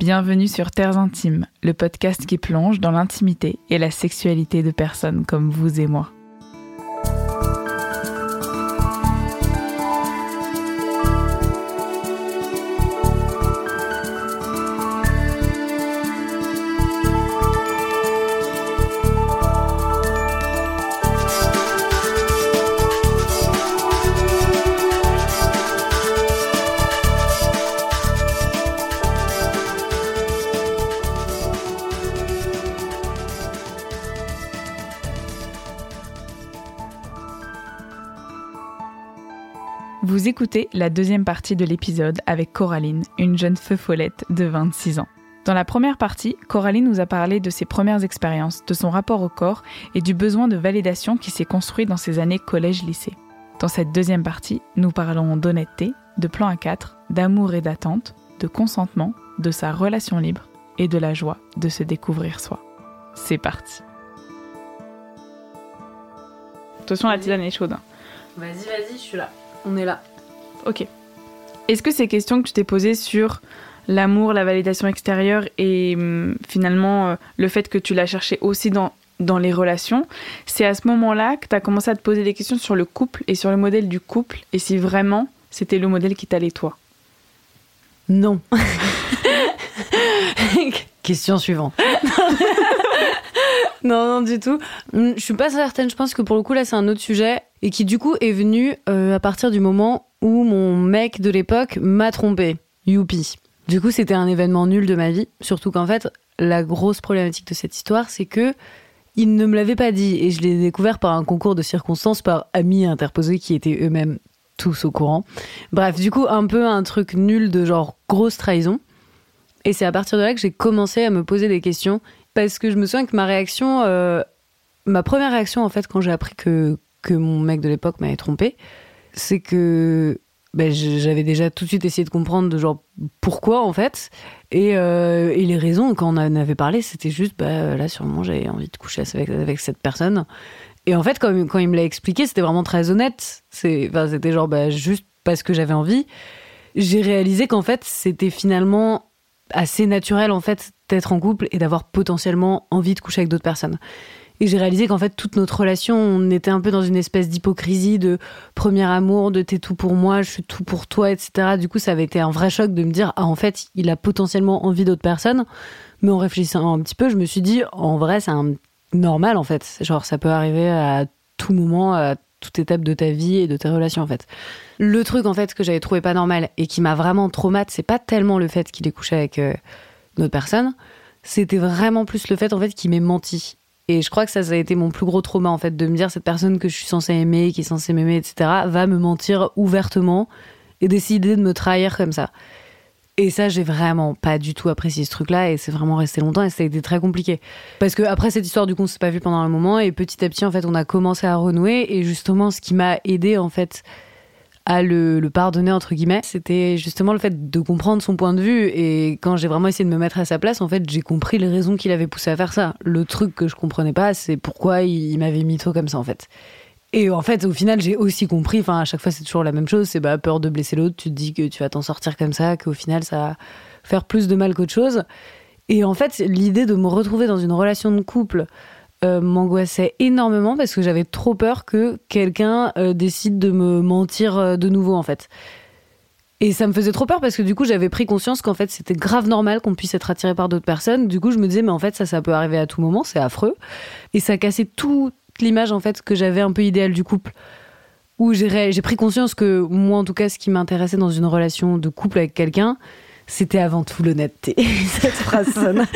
Bienvenue sur Terres Intimes, le podcast qui plonge dans l'intimité et la sexualité de personnes comme vous et moi. Écoutez la deuxième partie de l'épisode avec Coraline, une jeune feu follette de 26 ans. Dans la première partie, Coraline nous a parlé de ses premières expériences, de son rapport au corps et du besoin de validation qui s'est construit dans ses années collège-lycée. Dans cette deuxième partie, nous parlons d'honnêteté, de plan à 4, d'amour et d'attente, de consentement, de sa relation libre et de la joie de se découvrir soi. C'est parti. Attention, la tisane est chaude. hein. Vas-y, vas-y, je suis là. On est là. Ok. Est-ce que ces questions que tu t'es posées sur l'amour, la validation extérieure et hum, finalement euh, le fait que tu l'as cherché aussi dans, dans les relations, c'est à ce moment-là que tu as commencé à te poser des questions sur le couple et sur le modèle du couple et si vraiment c'était le modèle qui t'allait toi? Non. Question suivante. non, non, du tout. Hum, Je suis pas certaine. Je pense que pour le coup, là, c'est un autre sujet. Et qui, du coup, est venu euh, à partir du moment où mon mec de l'époque m'a trompé. Youpi. Du coup, c'était un événement nul de ma vie. Surtout qu'en fait, la grosse problématique de cette histoire, c'est que il ne me l'avait pas dit. Et je l'ai découvert par un concours de circonstances, par amis interposés qui étaient eux-mêmes tous au courant. Bref, du coup, un peu un truc nul de genre grosse trahison. Et c'est à partir de là que j'ai commencé à me poser des questions. Parce que je me souviens que ma réaction, euh, ma première réaction en fait, quand j'ai appris que, que mon mec de l'époque m'avait trompé, c'est que ben, j'avais déjà tout de suite essayé de comprendre de genre pourquoi en fait. Et, euh, et les raisons, quand on en avait parlé, c'était juste bah, là, sûrement, j'avais envie de coucher avec, avec cette personne. Et en fait, quand, quand il me l'a expliqué, c'était vraiment très honnête. C'est- Enfin, c'était genre bah, juste parce que j'avais envie. J'ai réalisé qu'en fait, c'était finalement assez naturel en fait d'être en couple et d'avoir potentiellement envie de coucher avec d'autres personnes. Et j'ai réalisé qu'en fait toute notre relation, on était un peu dans une espèce d'hypocrisie de premier amour, de t'es tout pour moi, je suis tout pour toi, etc. Du coup, ça avait été un vrai choc de me dire ah en fait il a potentiellement envie d'autres personnes. Mais en réfléchissant un petit peu, je me suis dit en vrai c'est normal en fait. Genre ça peut arriver à tout moment, à toute étape de ta vie et de tes relations en fait. Le truc en fait que j'avais trouvé pas normal et qui m'a vraiment traumatisé, c'est pas tellement le fait qu'il ait couché avec euh, une autre personne, c'était vraiment plus le fait en fait qu'il m'ait menti. Et je crois que ça, a été mon plus gros trauma en fait de me dire cette personne que je suis censée aimer, qui est censée m'aimer, etc. va me mentir ouvertement et décider de me trahir comme ça. Et ça, j'ai vraiment pas du tout apprécié ce truc-là et c'est vraiment resté longtemps et ça a été très compliqué. Parce que après cette histoire, du coup, on s'est pas vu pendant un moment et petit à petit, en fait, on a commencé à renouer et justement, ce qui m'a aidé, en fait, à le, pardonner, entre guillemets, c'était justement le fait de comprendre son point de vue et quand j'ai vraiment essayé de me mettre à sa place, en fait, j'ai compris les raisons qui l'avaient poussé à faire ça. Le truc que je comprenais pas, c'est pourquoi il, il m'avait mis trop comme ça, en fait. Et en fait, au final, j'ai aussi compris, enfin, à chaque fois, c'est toujours la même chose, c'est bah, peur de blesser l'autre, tu te dis que tu vas t'en sortir comme ça, qu'au final, ça va faire plus de mal qu'autre chose. Et en fait, l'idée de me retrouver dans une relation de couple euh, m'angoissait énormément parce que j'avais trop peur que quelqu'un euh, décide de me mentir euh, de nouveau, en fait. Et ça me faisait trop peur parce que du coup, j'avais pris conscience qu'en fait, c'était grave normal qu'on puisse être attiré par d'autres personnes. Du coup, je me disais, mais en fait, ça, ça peut arriver à tout moment, c'est affreux. Et ça cassait toute l'image, en fait, que j'avais un peu idéale du couple. Où j'ai pris conscience que moi, en tout cas, ce qui m'intéressait dans une relation de couple avec quelqu'un, c'était avant tout l'honnêteté. Cette phrase sonne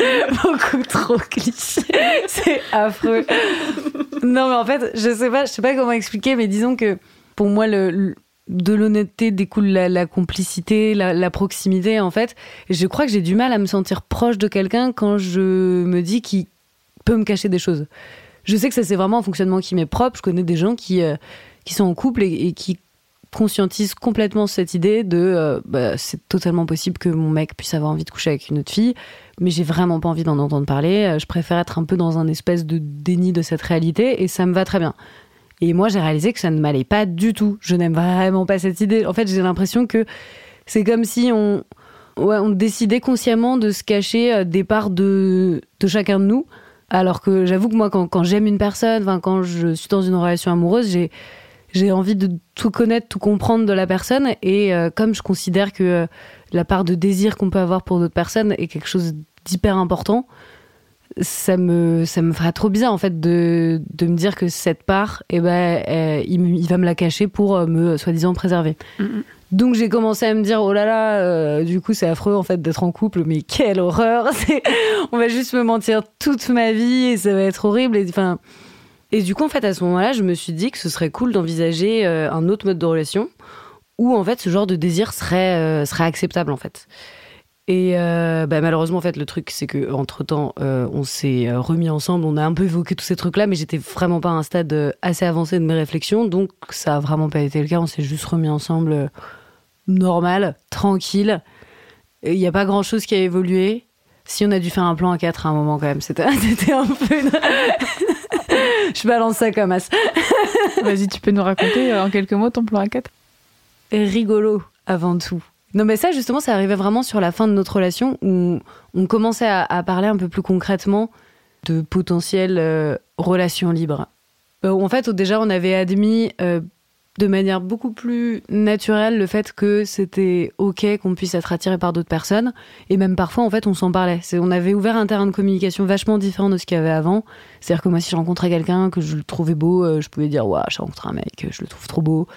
beaucoup trop cliché. C'est affreux. Non, mais en fait, je sais pas, je sais pas comment expliquer, mais disons que pour moi, de l'honnêteté découle la, complicité, la, proximité, en fait. Je crois que j'ai du mal à me sentir proche de quelqu'un quand je me dis qu'il peut me cacher des choses. Je sais que ça, c'est vraiment un fonctionnement qui m'est propre. Je connais des gens qui, euh, qui sont en couple et qui conscientisent complètement cette idée de euh, bah, c'est totalement possible que mon mec puisse avoir envie de coucher avec une autre fille, mais j'ai vraiment pas envie d'en entendre parler. Euh, Je préfère être un peu dans un espèce de déni de cette réalité et ça me va très bien. Et moi, j'ai réalisé que ça ne m'allait pas du tout. Je n'aime vraiment pas cette idée. En fait, j'ai l'impression que c'est comme si on, ouais, on décidait consciemment de se cacher euh, des parts de, de chacun de nous. Alors que j'avoue que moi, quand, quand j'aime une personne, quand je suis dans une relation amoureuse, j'ai, j'ai envie de tout connaître, tout comprendre de la personne. Et euh, comme je considère que euh, la part de désir qu'on peut avoir pour d'autres personnes est quelque chose d'hyper important, ça me, ça me ferait trop bizarre en fait de, de me dire que cette part, eh ben, euh, il, il va me la cacher pour me soi-disant préserver. Donc j'ai commencé à me dire oh là là, euh, du coup c'est affreux en fait d'être en couple, mais quelle horreur On va juste me mentir toute ma vie et ça va être horrible. Et, enfin, et du coup en fait à ce moment-là, je me suis dit que ce serait cool d'envisager euh, un autre mode de relation où en fait ce genre de désir serait euh, serait acceptable en fait. Et euh, bah, malheureusement, en fait, le truc, c'est que entre temps, on s'est remis ensemble, on a un peu évoqué tous ces trucs-là, mais j'étais vraiment pas à un stade assez avancé de mes réflexions, donc ça a vraiment pas été le cas. On s'est juste remis ensemble normal, tranquille. Il n'y a pas grand-chose qui a évolué. Si on a dû faire un plan à quatre à un moment quand même, c'était un peu. Je balance ça comme as. Vas-y, tu peux nous raconter euh, en quelques mots ton plan à 4 rigolo avant tout. Non, mais ça, justement, ça arrivait vraiment sur la fin de notre relation où on commençait à, à parler un peu plus concrètement de potentielles euh, relations libres. Euh, en fait, déjà, on avait admis euh, de manière beaucoup plus naturelle le fait que c'était OK qu'on puisse être attiré par d'autres personnes. Et même parfois, en fait, on s'en parlait. C'est- On avait ouvert un terrain de communication vachement différent de ce qu'il y avait avant. C'est-à-dire que moi, si je rencontrais quelqu'un que je le trouvais beau, euh, je pouvais dire, waouh, j'ai rencontré un mec, je le trouve trop beau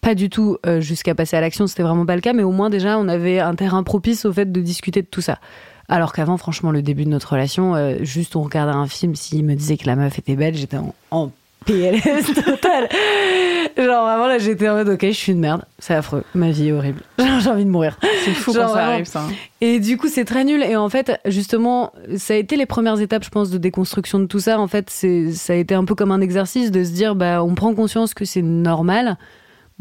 pas du tout euh, jusqu'à passer à l'action, c'était vraiment pas le cas, mais au moins déjà on avait un terrain propice au fait de discuter de tout ça. Alors qu'avant, franchement, le début de notre relation, euh, juste on regardait un film, s'il me disait que la meuf était belle, j'étais en PLS total. Genre vraiment là, j'étais en mode ok, je suis une merde, c'est affreux, ma vie est horrible, j'ai envie de mourir. C'est fou Genre quand ça arrive, ça. Et du coup, c'est très nul. Et en fait, justement, ça a été les premières étapes, je pense, de déconstruction de tout ça. En fait, c'est, ça a été un peu comme un exercice de se dire, bah, on prend conscience que c'est normal.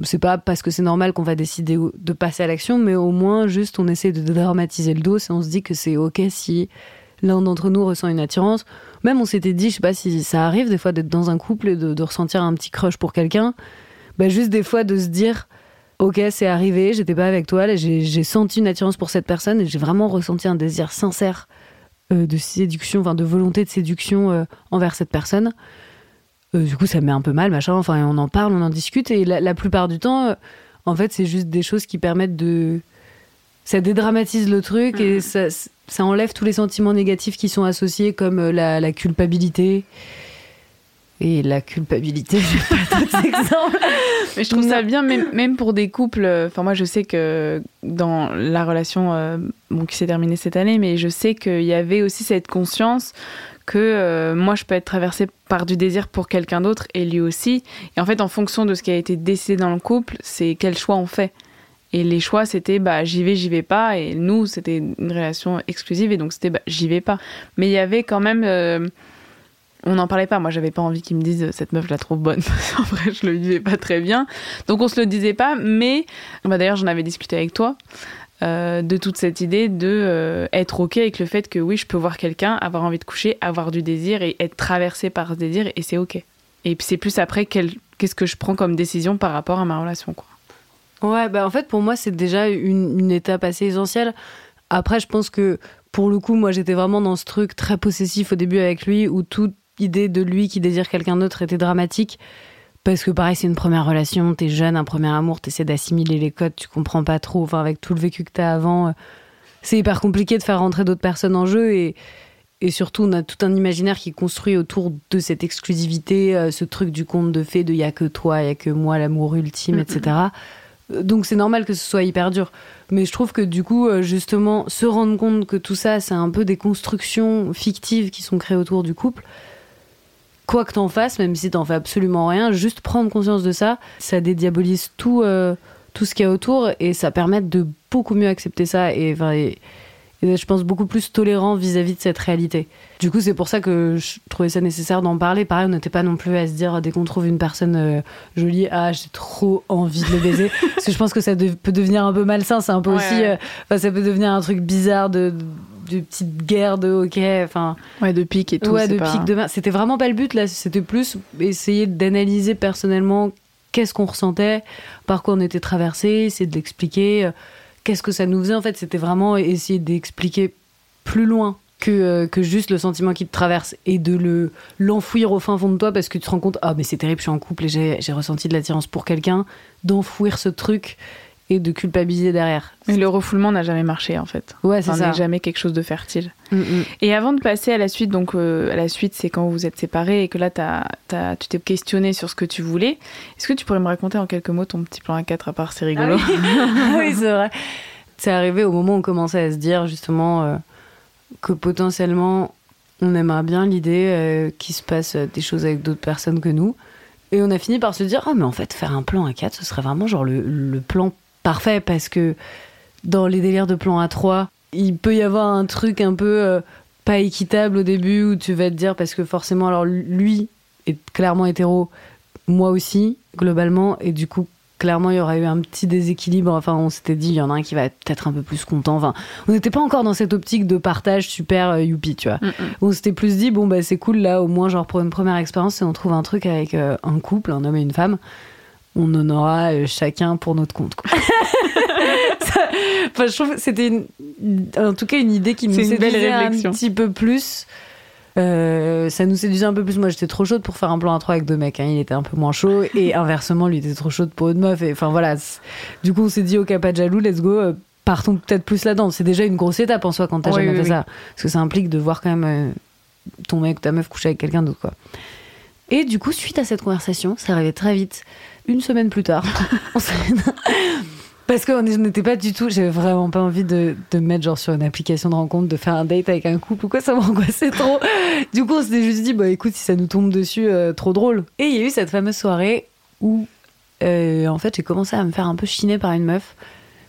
C'est pas parce que c'est normal qu'on va décider de passer à l'action, mais au moins, juste, on essaie de dramatiser le dos et on se dit que c'est ok si l'un d'entre nous ressent une attirance. Même, on s'était dit, je sais pas si ça arrive des fois d'être dans un couple et de, ressentir un petit crush pour quelqu'un. Bah, juste des fois de se dire, ok, c'est arrivé, j'étais pas avec toi, j'ai senti une attirance pour cette personne et j'ai vraiment ressenti un désir sincère euh, de séduction, enfin de volonté de séduction euh, envers cette personne. Euh, du coup, ça me met un peu mal, machin. Enfin, on en parle, on en discute et la, plupart du temps, en fait, c'est juste des choses qui permettent de. Ça dédramatise le truc et ça, ça enlève tous les sentiments négatifs qui sont associés, comme euh, la, la culpabilité. Et la culpabilité, j'ai pas d'autres exemples. Mais je trouve ça bien, même, même pour des couples. euh, Enfin, moi, je sais que dans la relation euh, bon, qui s'est terminée cette année, mais je sais qu'il y avait aussi cette conscience que euh, moi, je peux être traversée par du désir pour quelqu'un d'autre et lui aussi. Et en fait, en fonction de ce qui a été décidé dans le couple, c'est quel choix on fait. Et les choix, c'était bah, j'y vais, j'y vais pas. Et nous, c'était une relation exclusive et donc c'était bah, j'y vais pas. Mais il y avait quand même. euh, on n'en parlait pas. Moi, j'avais pas envie qu'ils me disent cette meuf, je la trouve bonne. Qu'en vrai, je le vivais pas très bien. Donc, on se le disait pas. Mais bah, d'ailleurs, j'en avais discuté avec toi euh, de toute cette idée de euh, être ok avec le fait que oui, je peux voir quelqu'un, avoir envie de coucher, avoir du désir et être traversé par ce désir et c'est ok. Et puis c'est plus après qu'est-ce que je prends comme décision par rapport à ma relation, quoi. Ouais, bah en fait, pour moi, c'est déjà une, une étape assez essentielle. Après, je pense que pour le coup, moi, j'étais vraiment dans ce truc très possessif au début avec lui, où toute idée de lui qui désire quelqu'un d'autre était dramatique. Parce que pareil, c'est une première relation, t'es jeune, un premier amour, t'essaies d'assimiler les codes, tu comprends pas trop. Enfin, avec tout le vécu que t'as avant, euh, c'est hyper compliqué de faire rentrer d'autres personnes en jeu. Et, et surtout, on a tout un imaginaire qui est construit autour de cette exclusivité, euh, ce truc du conte de fées de y a que toi, y a que moi, l'amour ultime, Mhm. etc. Donc c'est normal que ce soit hyper dur. Mais je trouve que du coup, euh, justement, se rendre compte que tout ça, c'est un peu des constructions fictives qui sont créées autour du couple. Quoi que t'en fasses, même si t'en fais absolument rien, juste prendre conscience de ça, ça dédiabolise tout, euh, tout ce qu'il y a autour et ça permet de beaucoup mieux accepter ça et, et- je pense, beaucoup plus tolérant vis-à-vis de cette réalité. Du coup, c'est pour ça que je trouvais ça nécessaire d'en parler. Pareil, on n'était pas non plus à se dire, dès qu'on trouve une personne euh, jolie, ah, j'ai trop envie de le baiser. Parce que je pense que ça de- peut devenir un peu malsain. C'est un peu Ouais, aussi. ouais. euh, ça peut devenir un truc bizarre de, de petite guerre de hockey. Enfin, Ouais, de pique et tout. ouais, de pas- pique de main. C'était vraiment pas le but, là. C'était plus essayer d'analyser personnellement qu'est-ce qu'on ressentait, par quoi on était traversé, essayer de l'expliquer. Qu'est-ce que ça nous faisait en fait. C'était vraiment essayer d'expliquer plus loin que, euh, que juste le sentiment qui te traverse et de le l'enfouir au fin fond de toi parce que tu te rends compte ah mais c'est terrible je suis en couple et j'ai ressenti de l'attirance pour quelqu'un d'enfouir ce truc et de culpabiliser derrière. Mais le refoulement n'a jamais marché en fait. Ouais, c'est Enfin, ça. n'est jamais quelque chose de fertile. Mm, mm. Et avant de passer à la suite, donc euh, à la suite, c'est quand vous vous êtes séparés et que là, t'as- t'as- tu t'es questionné sur ce que tu voulais. Est-ce que tu pourrais me raconter en quelques mots ton petit plan à 4 à part c'est rigolo? Ah oui, c'est vrai. C'est arrivé au moment où on commençait à se dire justement euh, que potentiellement on aimerait bien l'idée euh, qu'il se passe des choses avec d'autres personnes que nous. Et on a fini par se dire, ah mais en fait faire un plan à 4, ce serait vraiment genre le, le plan parfait parce que dans les délires de plan à 3, il peut y avoir un truc un peu euh, pas équitable au début où tu vas te dire parce que forcément alors lui est clairement hétéro, moi aussi globalement et du coup clairement il y aurait eu un petit déséquilibre. Enfin on s'était dit il y en a un qui va être peut-être un peu plus content. Enfin on n'était pas encore dans cette optique de partage super euh, youpi tu vois. Mm, mm. on s'était plus dit bon bah c'est cool là au moins genre pour une première expérience si on trouve un truc avec euh, un couple un homme et une femme on en aura euh, chacun pour notre compte quoi. Ça- enfin, je trouve que c'était une- en tout cas une idée qui nous séduisait un petit peu plus Euh, ça nous séduisait un peu plus. Moi, j'étais trop chaude pour faire un plan à trois avec deux mecs. hein. Il était un peu moins chaud. Et inversement, lui était trop chaude pour une meuf. Et enfin, voilà. Du coup, on s'est dit, ok, pas de jaloux, let's go. euh, Partons peut-être plus là-dedans. C'est déjà une grosse étape en soi quand t'as Oui, jamais oui, fait oui. ça. Parce que ça implique de voir quand même euh, ton mec ou ta meuf coucher avec quelqu'un d'autre, quoi. Et du coup, suite à cette conversation, ça arrivait très vite. Une semaine plus tard, parce qu'on n'était pas du tout, j'avais vraiment pas envie de, de me mettre genre sur une application de rencontre, de faire un date avec un couple ou quoi, ça m'angoissait trop? Du coup, on s'était juste dit, bah écoute, si ça nous tombe dessus, euh, trop drôle. Et il y a eu cette fameuse soirée où, euh, en fait, j'ai commencé à me faire un peu chiner par une meuf.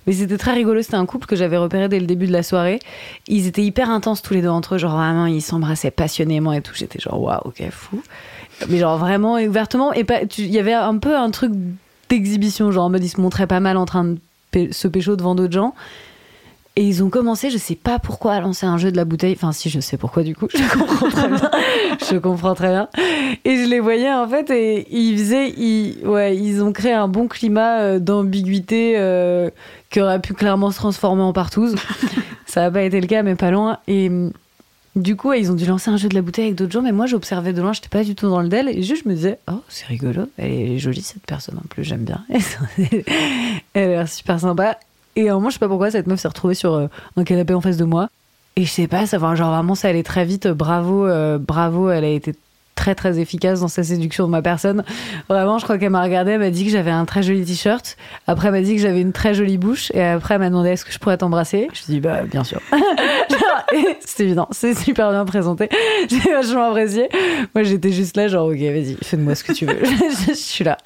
Mais c'était très rigolo, c'était un couple que j'avais repéré dès le début de la soirée. Ils étaient hyper intenses tous les deux entre eux, genre vraiment, ils s'embrassaient passionnément et tout. J'étais genre, waouh, ok, fou. Mais genre vraiment ouvertement, et il y avait un peu un truc d'exhibition, genre en mode ils se montraient pas mal en train de se pécho devant d'autres gens. Et ils ont commencé, je sais pas pourquoi, à lancer un jeu de la bouteille. Enfin, si, je sais pourquoi du coup, je comprends très bien. je comprends très bien. Et je les voyais en fait, et ils faisaient, ils, ouais, ils ont créé un bon climat euh, d'ambiguïté euh, qui aurait pu clairement se transformer en partouze. Ça n'a pas été le cas, mais pas loin. Et hum, du coup, ils ont dû lancer un jeu de la bouteille avec d'autres gens, mais moi j'observais de loin, j'étais pas du tout dans le del, et juste je me disais, oh, c'est rigolo, elle est jolie cette personne en plus, j'aime bien. elle a l'air super sympa. Et à un moment, je sais pas pourquoi, cette meuf s'est retrouvée sur euh, un canapé en face de moi. Et je sais pas, ça va, genre vraiment, ça allait très vite. Bravo, euh, bravo, elle a été très très efficace dans sa séduction de ma personne. Vraiment, je crois qu'elle m'a regardé, elle m'a dit que j'avais un très joli t-shirt. Après, elle m'a dit que j'avais une très jolie bouche. Et après, elle m'a demandé est-ce que je pourrais t'embrasser? Je dit, bah, bien sûr. C'est évident, c'est super bien présenté. J'ai vachement apprécié. Moi, j'étais juste là, genre, ok, vas-y, fais-moi ce que tu veux. je suis là.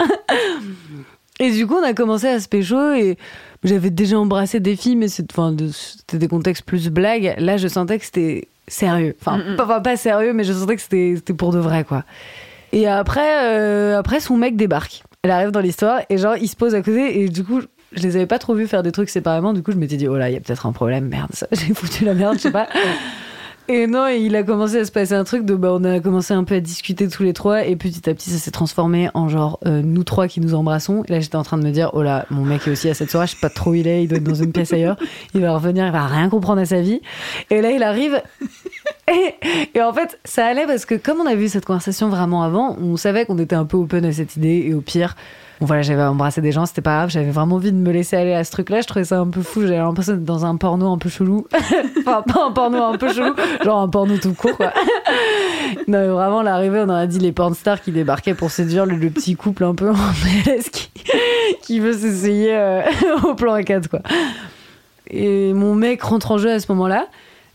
Et du coup, on a commencé à se pécho et j'avais déjà embrassé des filles, mais de- c'était des contextes plus blagues. Là, je sentais que c'était sérieux. Enfin, Mm, mm. pas, sérieux, mais je sentais que c'était pour de vrai, quoi. Et après, euh, après, son mec débarque. Elle arrive dans l'histoire et genre, il se pose à côté et du coup, je les avais pas trop vus faire des trucs séparément. Du coup, je m'étais dit, oh là, il y a peut-être un problème. Merde, ça, j'ai foutu la merde, je sais pas. Et non, il a commencé à se passer un truc de, bah, on a commencé un peu à discuter tous les trois, et petit à petit, ça s'est transformé en genre, euh, nous trois qui nous embrassons. Et là, j'étais en train de me dire, oh là, mon mec est aussi à cette soirée, je sais pas trop où il est, il doit être dans une pièce ailleurs, il va revenir, il va rien comprendre à sa vie. Et là, il arrive, et, et en fait, ça allait parce que comme on avait eu cette conversation vraiment avant, on savait qu'on était un peu open à cette idée, et au pire, bon voilà, j'avais embrassé des gens, c'était pas grave, j'avais vraiment envie de me laisser aller à ce truc-là, je trouvais ça un peu fou, j'avais l'impression d'être dans un porno un peu chelou. enfin, pas un porno un peu chelou, genre un porno tout court, quoi. non, mais vraiment, l'arrivée, on aurait dit les pornstars qui débarquaient pour séduire le, le petit couple un peu en PLS qui, qui veut s'essayer euh, au plan A4, quoi. Et mon mec rentre en jeu à ce moment-là,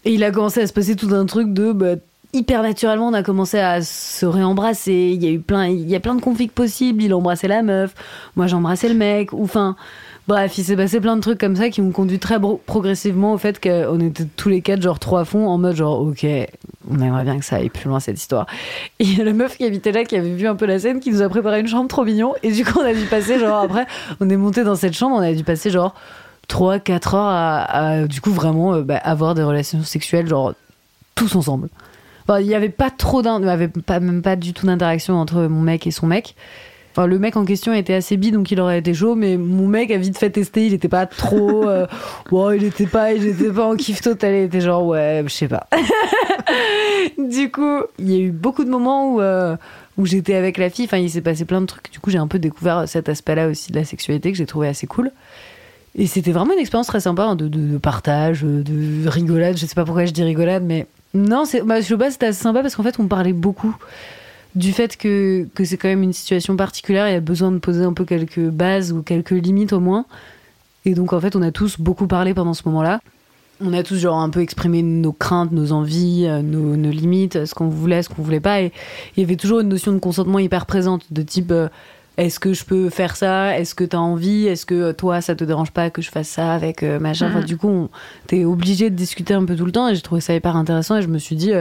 et il a commencé à se passer tout un truc de. bah, hyper naturellement, on a commencé à se réembrasser. Il y a eu plein, il y a plein de conflits possibles. Il embrassait la meuf, moi j'embrassais le mec. Ou enfin, bref, il s'est passé plein de trucs comme ça qui m'ont conduit très progressivement au fait qu'on était tous les quatre genre trois à fond en mode genre ok, on aimerait bien que ça aille plus loin cette histoire. Et il y a la meuf qui habitait là, qui avait vu un peu la scène, qui nous a préparé une chambre trop mignon. Et du coup, on a dû passer genre après, on est monté dans cette chambre, on a dû passer genre 3-4 heures à, à, du coup vraiment euh, bah, avoir des relations sexuelles genre tous ensemble. Enfin, il n'y avait pas trop d'in- il y avait pas, même pas du tout d'interaction entre mon mec et son mec. Enfin, le mec en question était assez bi, donc il aurait été chaud, mais mon mec a vite fait tester, il était pas trop. Euh, il était pas, il était pas en kiff total, il était genre, ouais, je sais pas. du coup, il y a eu beaucoup de moments où, euh, où j'étais avec la fille, enfin, il s'est passé plein de trucs. Du coup, j'ai un peu découvert cet aspect-là aussi de la sexualité que j'ai trouvé assez cool. Et c'était vraiment une expérience très sympa hein, de, de, partage, de rigolade. Je sais pas pourquoi je dis rigolade, mais non, c'est, bah, je c'était assez sympa parce qu'en fait, on parlait beaucoup du fait que, que c'est quand même une situation particulière, il y a besoin de poser un peu quelques bases ou quelques limites au moins. Et donc en fait, on a tous beaucoup parlé pendant ce moment-là. On a tous genre un peu exprimé nos craintes, nos envies, euh, nos, nos limites, ce qu'on voulait, ce qu'on voulait pas. Et il y avait toujours une notion de consentement hyper présente, de type euh, est-ce que je peux faire ça? Est-ce que tu as envie? Est-ce que euh, toi, ça te dérange pas que je fasse ça avec machin? Enfin, mhm. Du coup, t'es obligé de discuter un peu tout le temps et j'ai trouvé ça hyper intéressant et je me suis dit,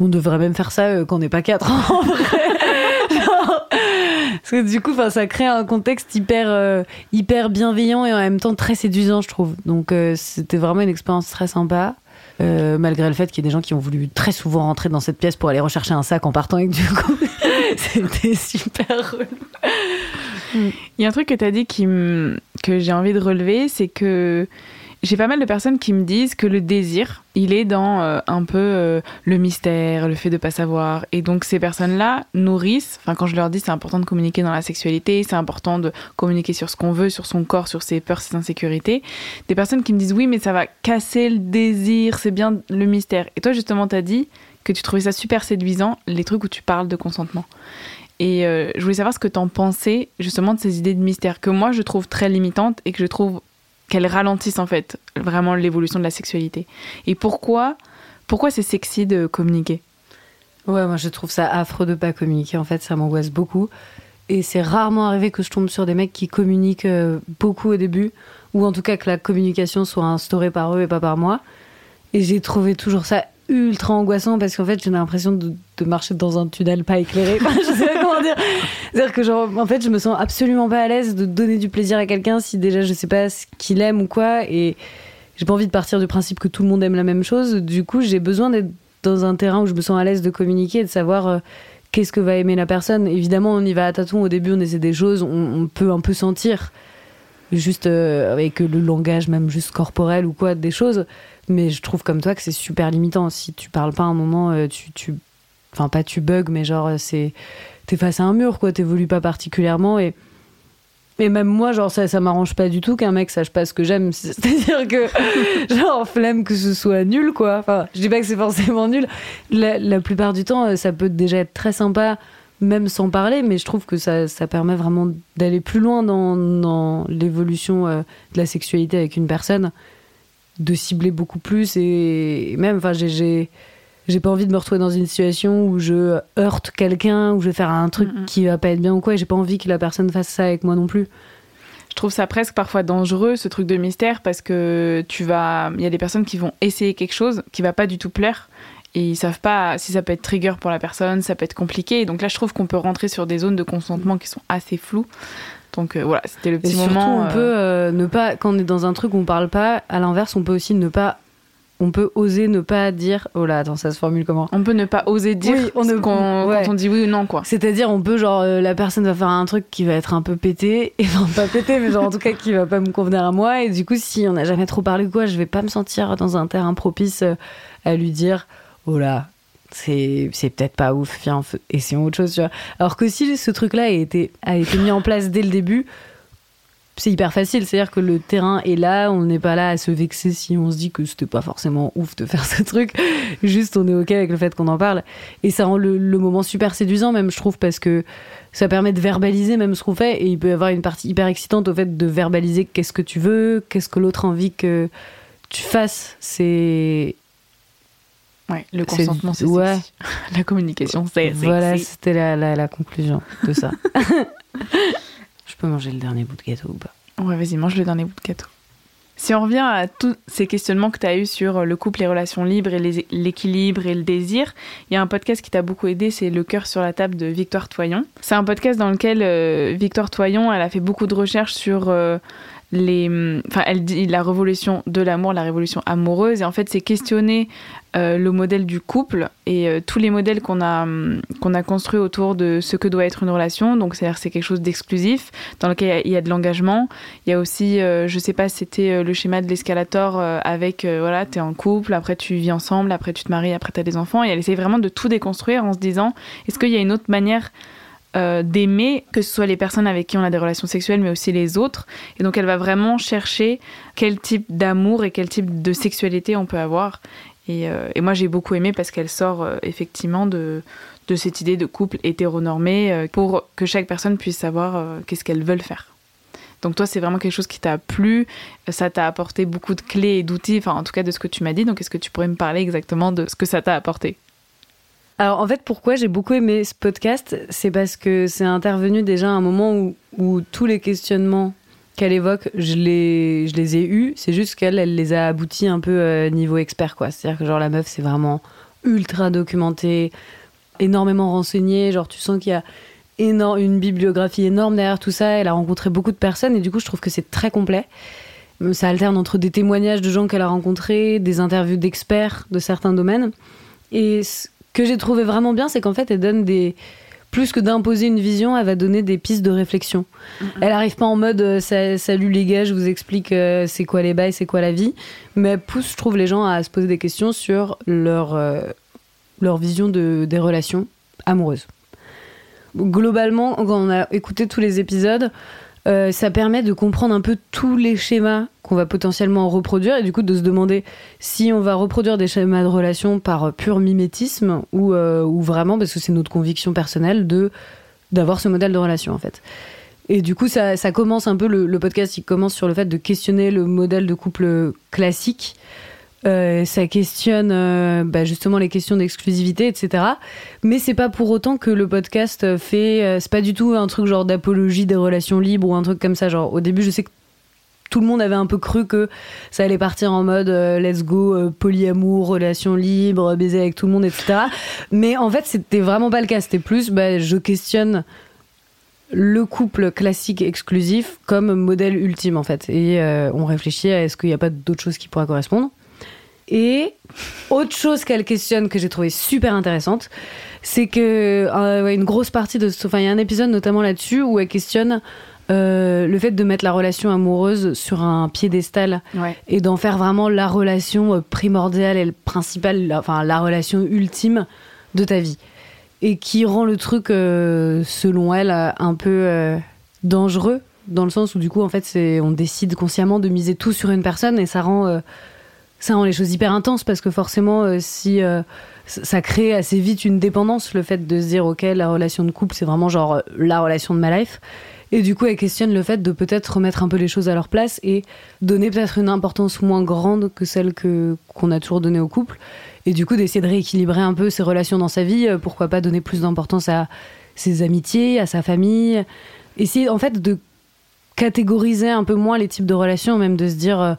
on devrait même faire ça euh, quand on n'est pas quatre en Parce que du coup, ça crée un contexte hyper, euh, hyper bienveillant et en même temps très séduisant, je trouve. Donc euh, c'était vraiment une expérience très sympa. malgré le fait qu'il y ait des gens qui ont voulu très souvent rentrer dans cette pièce pour aller rechercher un sac en partant et que du coup, c'était super relou. Il y a un truc que tu as dit qui que j'ai envie de relever, c'est que j'ai pas mal de personnes qui me disent que le désir, il est dans euh, un peu euh, le mystère, le fait de pas savoir. Et donc ces personnes-là nourrissent, enfin quand je leur dis c'est important de communiquer dans la sexualité, c'est important de communiquer sur ce qu'on veut, sur son corps, sur ses peurs, ses insécurités, des personnes qui me disent oui mais ça va casser le désir, c'est bien le mystère. Et toi justement t'as dit que tu trouvais ça super séduisant, les trucs où tu parles de consentement. Et euh, je voulais savoir ce que t'en pensais justement de ces idées de mystère que moi je trouve très limitantes et que je trouve qu'elles ralentissent en fait vraiment l'évolution de la sexualité. Et pourquoi, pourquoi c'est sexy de communiquer? Ouais, moi je trouve ça affreux de pas communiquer. En fait, ça m'angoisse beaucoup. Et c'est rarement arrivé que je tombe sur des mecs qui communiquent euh, beaucoup au début, ou en tout cas que la communication soit instaurée par eux et pas par moi. Et j'ai trouvé toujours ça ultra angoissant parce qu'en fait j'ai l'impression de, marcher dans un tunnel pas éclairé. je sais pas comment dire. C'est-à-dire que genre en fait je me sens absolument pas à l'aise de donner du plaisir à quelqu'un si déjà je sais pas ce qu'il aime ou quoi et j'ai pas envie de partir du principe que tout le monde aime la même chose. Du coup j'ai besoin d'être dans un terrain où je me sens à l'aise de communiquer et de savoir euh, qu'est-ce que va aimer la personne. Évidemment on y va à tâtons au début on essaie des choses, on, peut un peu sentir juste euh, avec le langage même juste corporel ou quoi des choses mais je trouve comme toi que c'est super limitant. Si tu parles pas un moment, euh, tu, tu, enfin pas tu bugs, mais genre euh, c'est, t'es face à un mur, quoi. T'évolues pas particulièrement et et même moi, genre, ça, ça m'arrange pas du tout qu'un mec sache pas ce que j'aime. C'est-à-dire que, genre, flemme que ce soit nul, quoi. Enfin, je dis pas que c'est forcément nul. La, la, plupart du temps, euh, ça peut déjà être très sympa, même sans parler, mais je trouve que ça, ça permet vraiment d'aller plus loin dans, dans l'évolution de la sexualité avec une personne de cibler beaucoup plus et même enfin j'ai j'ai pas envie de me retrouver dans une situation où je heurte quelqu'un ou je vais faire un truc qui va pas être bien ou quoi et j'ai pas envie que la personne fasse ça avec moi non plus je trouve ça presque parfois dangereux ce truc de mystère parce que tu vas il y a des personnes qui vont essayer quelque chose qui va pas du tout plaire et ils savent pas si ça peut être trigger pour la personne, ça peut être compliqué. donc là, je trouve qu'on peut rentrer sur des zones de consentement qui sont assez floues. Donc euh, voilà, c'était le petit et surtout, On peut euh, ne pas, quand on est dans un truc où on parle pas, à l'inverse, on peut aussi ne pas on peut oser ne pas dire oh là attends ça se formule comment? on peut ne pas oser dire on ne... quand, on dit oui ou non quoi. C'est-à-dire on peut genre euh, la personne va faire un truc qui va être un peu pété et non pas pété mais genre en tout cas qui va pas me convenir à moi et du coup si on n'a jamais trop parlé quoi je vais pas me sentir dans un terrain propice à lui dire oh là c'est peut-être pas ouf viens essayons autre chose tu vois. Alors que si ce truc là a été a été mis en place dès le début c'est hyper facile. C'est à dire que le terrain est là on n'est pas là à se vexer si on se dit que c'était pas forcément ouf de faire ce truc. Juste on est ok avec le fait qu'on en parle. Et ça rend le, moment super séduisant même je trouve parce que ça permet de verbaliser même ce qu'on fait. Et il peut y avoir une partie hyper excitante au fait de verbaliser qu'est-ce que tu veux qu'est-ce que l'autre envie que tu fasses. C'est Ouais, le consentement, c'est ouais. La communication, c'est Voilà, c'était la, la, conclusion de ça. Je peux manger le dernier bout de gâteau ou pas Ouais, vas-y, mange le dernier bout de gâteau. Si on revient à tous ces questionnements que tu as eus sur le couple, les relations libres et l'équilibre et le désir, il y a un podcast qui t'a beaucoup aidé, c'est Le cœur sur la table de Victoire Toyon. C'est un podcast dans lequel euh, Victoire Toyon, elle a fait beaucoup de recherches sur euh, enfin, elle dit la révolution de l'amour, la révolution amoureuse, et en fait, c'est questionner euh, le modèle du couple et euh, tous les modèles qu'on a hum, qu'on a construits autour de ce que doit être une relation. Donc, c'est-à-dire c'est quelque chose d'exclusif dans lequel il y, a de l'engagement. Il y a aussi, euh, je sais pas, c'était le schéma de l'escalator avec voilà, t'es en couple, après tu vis ensemble, après tu te maries, après t'as des enfants. Et elle essaie vraiment de tout déconstruire en se disant, est-ce qu'il y a une autre manière d'aimer, que ce soit les personnes avec qui on a des relations sexuelles, mais aussi les autres. Et donc elle va vraiment chercher quel type d'amour et quel type de sexualité on peut avoir. Euh, et, moi, j'ai beaucoup aimé parce qu'elle sort euh, effectivement de, de cette idée de couple hétéronormé euh, pour que chaque personne puisse savoir qu'est-ce qu'elle veut faire. Donc toi, c'est vraiment quelque chose qui t'a plu, ça t'a apporté beaucoup de clés et d'outils, enfin en tout cas de ce que tu m'as dit. Donc est-ce que tu pourrais me parler exactement de ce que ça t'a apporté? Alors en fait, pourquoi j'ai beaucoup aimé ce podcast, c'est parce que c'est intervenu déjà à un moment où, tous les questionnements qu'elle évoque, je les, je les ai eus. C'est juste qu'elle, elle les a aboutis un peu euh, niveau expert, quoi. C'est-à-dire que genre la meuf, c'est vraiment ultra documentée, énormément renseignée. Genre tu sens qu'il y a énorme, une bibliographie énorme derrière tout ça. Elle a rencontré beaucoup de personnes et du coup, je trouve que c'est très complet. Ça alterne entre des témoignages de gens qu'elle a rencontrés, des interviews d'experts de certains domaines. Et que j'ai trouvé vraiment bien, c'est qu'en fait, elle donne des, plus que d'imposer une vision, elle va donner des pistes de réflexion. Elle arrive pas en mode euh, salut les gars, je vous explique euh, c'est quoi les bails, c'est quoi la vie, mais elle pousse, je trouve, les gens à se poser des questions sur leur, euh, leur vision de, des relations amoureuses. Globalement, quand on a écouté tous les épisodes, ça permet de comprendre un peu tous les schémas qu'on va potentiellement reproduire et du coup de se demander si on va reproduire des schémas de relation par pur mimétisme ou, euh, ou vraiment parce que c'est notre conviction personnelle de d'avoir ce modèle de relation en fait. Et du coup, ça, ça commence un peu le, podcast, il commence sur le fait de questionner le modèle de couple classique euh, ça questionne euh, bah, justement les questions d'exclusivité, etc. Mais c'est pas pour autant que le podcast fait. C'est pas du tout un truc genre d'apologie des relations libres ou un truc comme ça. Genre au début, je sais que tout le monde avait un peu cru que ça allait partir en mode let's go polyamour, relation libre, baiser avec tout le monde, etc. Mais en fait, c'était vraiment pas le cas. C'était plus, bah, je questionne le couple classique exclusif comme modèle ultime en fait. Et on réfléchit à est-ce qu'il n'y a pas d'autres choses qui pourraient correspondre. Et autre chose qu'elle questionne que j'ai trouvé super intéressante, c'est que euh, une grosse partie de, enfin il y a un épisode notamment là-dessus où elle questionne euh, le fait de mettre la relation amoureuse sur un piédestal et d'en faire vraiment la relation euh, primordiale et principale, enfin la relation ultime de ta vie, et qui rend le truc, selon elle, un peu dangereux dans le sens où du coup en fait on décide consciemment de miser tout sur une personne et ça rend ça rend les choses hyper intenses parce que forcément, euh, si euh, ça crée assez vite une dépendance, le fait de se dire, ok, la relation de couple, c'est vraiment genre euh, la relation de ma life. Et du coup, elle questionne le fait de peut-être remettre un peu les choses à leur place et donner peut-être une importance moins grande que celle que qu'on a toujours donnée au couple. Et du coup, d'essayer de rééquilibrer un peu ses relations dans sa vie. Pourquoi pas donner plus d'importance à ses amitiés, à sa famille. Essayer en fait de catégoriser un peu moins les types de relations, même de se dire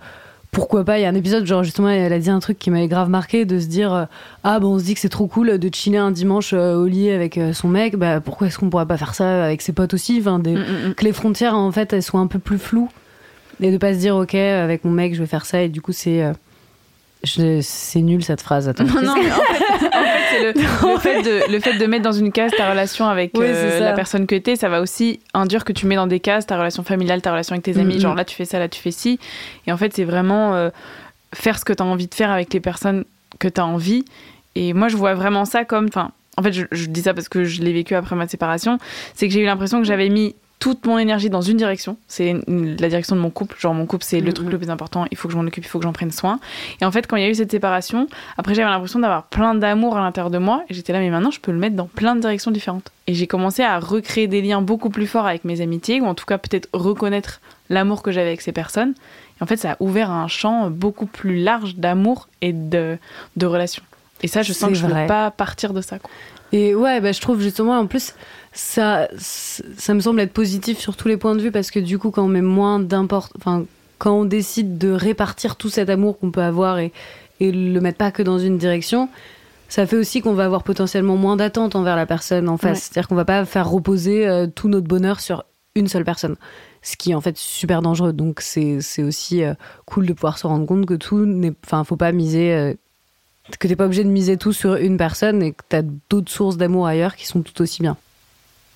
pourquoi pas il y a un épisode genre justement elle a dit un truc qui m'avait grave marqué de se dire euh, ah bon on se dit que c'est trop cool de chiller un dimanche euh, au lit avec euh, son mec. Bah pourquoi est-ce qu'on pourrait pas faire ça avec ses potes aussi? Enfin des, mm, mm, mm. que les frontières en fait elles soient un peu plus floues. Et de pas se dire ok avec mon mec je vais faire ça et du coup c'est c'est nul cette phrase. Attends. Non, non, mais en fait, c'est le, fait de, le fait de mettre dans une case ta relation avec euh, la personne que t'es, ça va aussi induire que tu mets dans des cases ta relation familiale, ta relation avec tes amis. Mm-hmm. Genre là, tu fais ça, là, tu fais ci. Et en fait, c'est vraiment euh, faire ce que tu as envie de faire avec les personnes que tu as envie. Et moi, je vois vraiment ça comme. Enfin, en fait, je, je dis ça parce que je l'ai vécu après ma séparation. C'est que j'ai eu l'impression que j'avais mis toute mon énergie dans une direction. C'est la direction de mon couple. Genre, mon couple, c'est le truc le plus important. Il faut que je m'en occupe, il faut que j'en prenne soin. Et en fait, quand il y a eu cette séparation, après, j'avais l'impression d'avoir plein d'amour à l'intérieur de moi. Et j'étais là, mais maintenant, je peux le mettre dans plein de directions différentes. Et j'ai commencé à recréer des liens beaucoup plus forts avec mes amitiés, ou en tout cas, peut-être reconnaître l'amour que j'avais avec ces personnes. Et en fait, ça a ouvert un champ beaucoup plus large d'amour et de, de relations. Et ça, je sens que je ne veux pas partir de ça. Quoi. Et ouais, bah, je trouve justement, en plus, ça, ça me semble être positif sur tous les points de vue parce que du coup, quand on met moins d'importance, enfin, quand on décide de répartir tout cet amour qu'on peut avoir et, et le mettre pas que dans une direction, ça fait aussi qu'on va avoir potentiellement moins d'attentes envers la personne en face. C'est-à-dire qu'on va pas faire reposer euh, tout notre bonheur sur une seule personne. Ce qui est en fait super dangereux. Donc c'est aussi euh, cool de pouvoir se rendre compte que tout n'est. Enfin, faut pas miser. Euh, que t'es pas obligé de miser tout sur une personne et que t'as d'autres sources d'amour ailleurs qui sont tout aussi bien.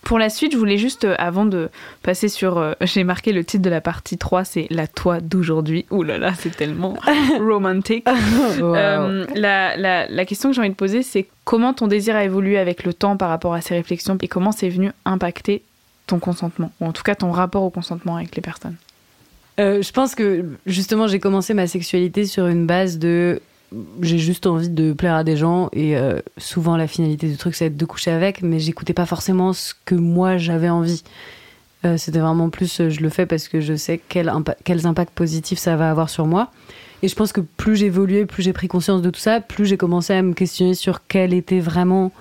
Pour la suite, je voulais juste, euh, avant de passer sur. Euh, j'ai marqué le titre de la partie 3, c'est La toi d'aujourd'hui. Ouh là là, c'est tellement romantique. Euh, la, la, la, question que j'ai envie de poser, c'est comment ton désir a évolué avec le temps par rapport à ces réflexions et comment c'est venu impacter ton consentement, ou en tout cas ton rapport au consentement avec les personnes? Je pense que justement, j'ai commencé ma sexualité sur une base de j'ai juste envie de plaire à des gens et euh, souvent la finalité du truc c'est de coucher avec mais j'écoutais pas forcément ce que moi j'avais envie. Euh, c'était vraiment plus euh, je le fais parce que je sais quel quels impacts positifs ça va avoir sur moi. Et je pense que plus j'évoluais plus j'ai pris conscience de tout ça plus j'ai commencé à me questionner sur quel était vraiment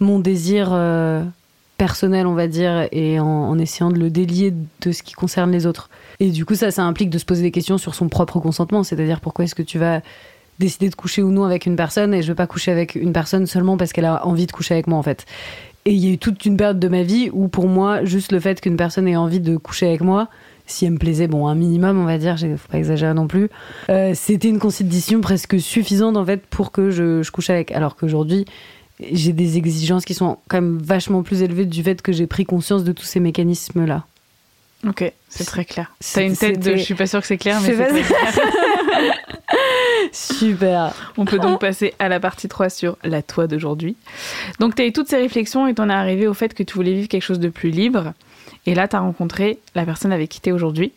mon désir personnel on va dire et en, en essayant de le délier de ce qui concerne les autres. Et du coup ça ça implique de se poser des questions sur son propre consentement c'est-à-dire pourquoi est-ce que tu vas décider de coucher ou non avec une personne et je veux pas coucher avec une personne seulement parce qu'elle a envie de coucher avec moi en fait. Et il y a eu toute une période de ma vie où pour moi, juste le fait qu'une personne ait envie de coucher avec moi, si elle me plaisait, bon, un minimum, on va dire, faut pas exagérer non plus, euh, c'était une condition presque suffisante en fait pour que je, je couche avec. Alors qu'aujourd'hui, j'ai des exigences qui sont quand même vachement plus élevées du fait que j'ai pris conscience de tous ces mécanismes-là. Ok, c'est très clair. T'as une tête de je suis pas sûre que c'est clair, mais c'est très clair. Super. On peut donc passer à la partie 3 sur la toi d'aujourd'hui. Donc, tu as eu toutes ces réflexions et tu en es arrivé au fait que tu voulais vivre quelque chose de plus libre. Et là, tu as rencontré la personne avec qui tu es aujourd'hui.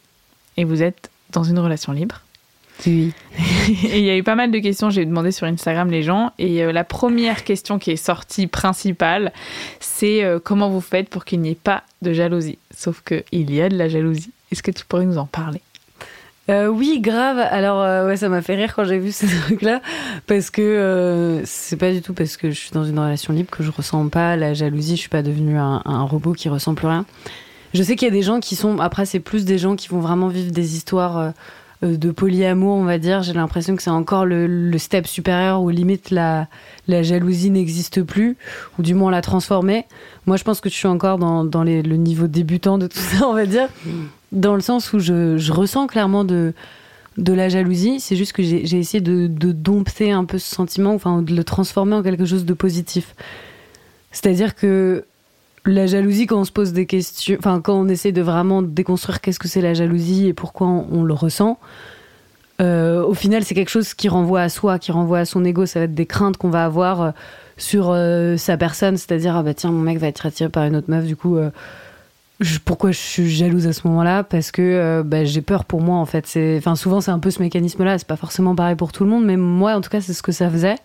Et vous êtes dans une relation libre. Oui. et il y a eu pas mal de questions, j'ai demandé sur Instagram les gens. Et euh, la première question qui est sortie principale, c'est euh, comment vous faites pour qu'il n'y ait pas de jalousie? Sauf qu'il y a de la jalousie. Est-ce que tu pourrais nous en parler? Euh, oui, grave. Alors, euh, ouais, ça m'a fait rire quand j'ai vu ce truc-là, parce que euh, c'est pas du tout parce que je suis dans une relation libre que je ressens pas la jalousie. Je suis pas devenue un, robot qui ressent plus rien. Je sais qu'il y a des gens qui sont. Après, c'est plus des gens qui vont vraiment vivre des histoires de polyamour, on va dire. J'ai l'impression que c'est encore le, step supérieur où limite la, la jalousie n'existe plus, ou du moins la transformer. Moi, je pense que je suis encore dans, dans le niveau débutant de tout ça, on va dire dans le sens où je, ressens clairement de, la jalousie. C'est juste que j'ai essayé de, dompter un peu ce sentiment, enfin de le transformer en quelque chose de positif. C'est-à-dire que la jalousie, quand on se pose des questions, enfin quand on essaie de vraiment déconstruire qu'est-ce que c'est la jalousie et pourquoi on, le ressent, euh, au final c'est quelque chose qui renvoie à soi, qui renvoie à son ego. Ça va être des craintes qu'on va avoir euh, sur euh, sa personne, c'est-à-dire ah bah tiens mon mec va être attiré par une autre meuf, du coup pourquoi je suis jalouse à ce moment-là? Parce que euh, bah, j'ai peur pour moi en fait. Enfin souvent c'est un peu ce mécanisme-là. C'est pas forcément pareil pour tout le monde, mais moi en tout cas c'est ce que ça faisait.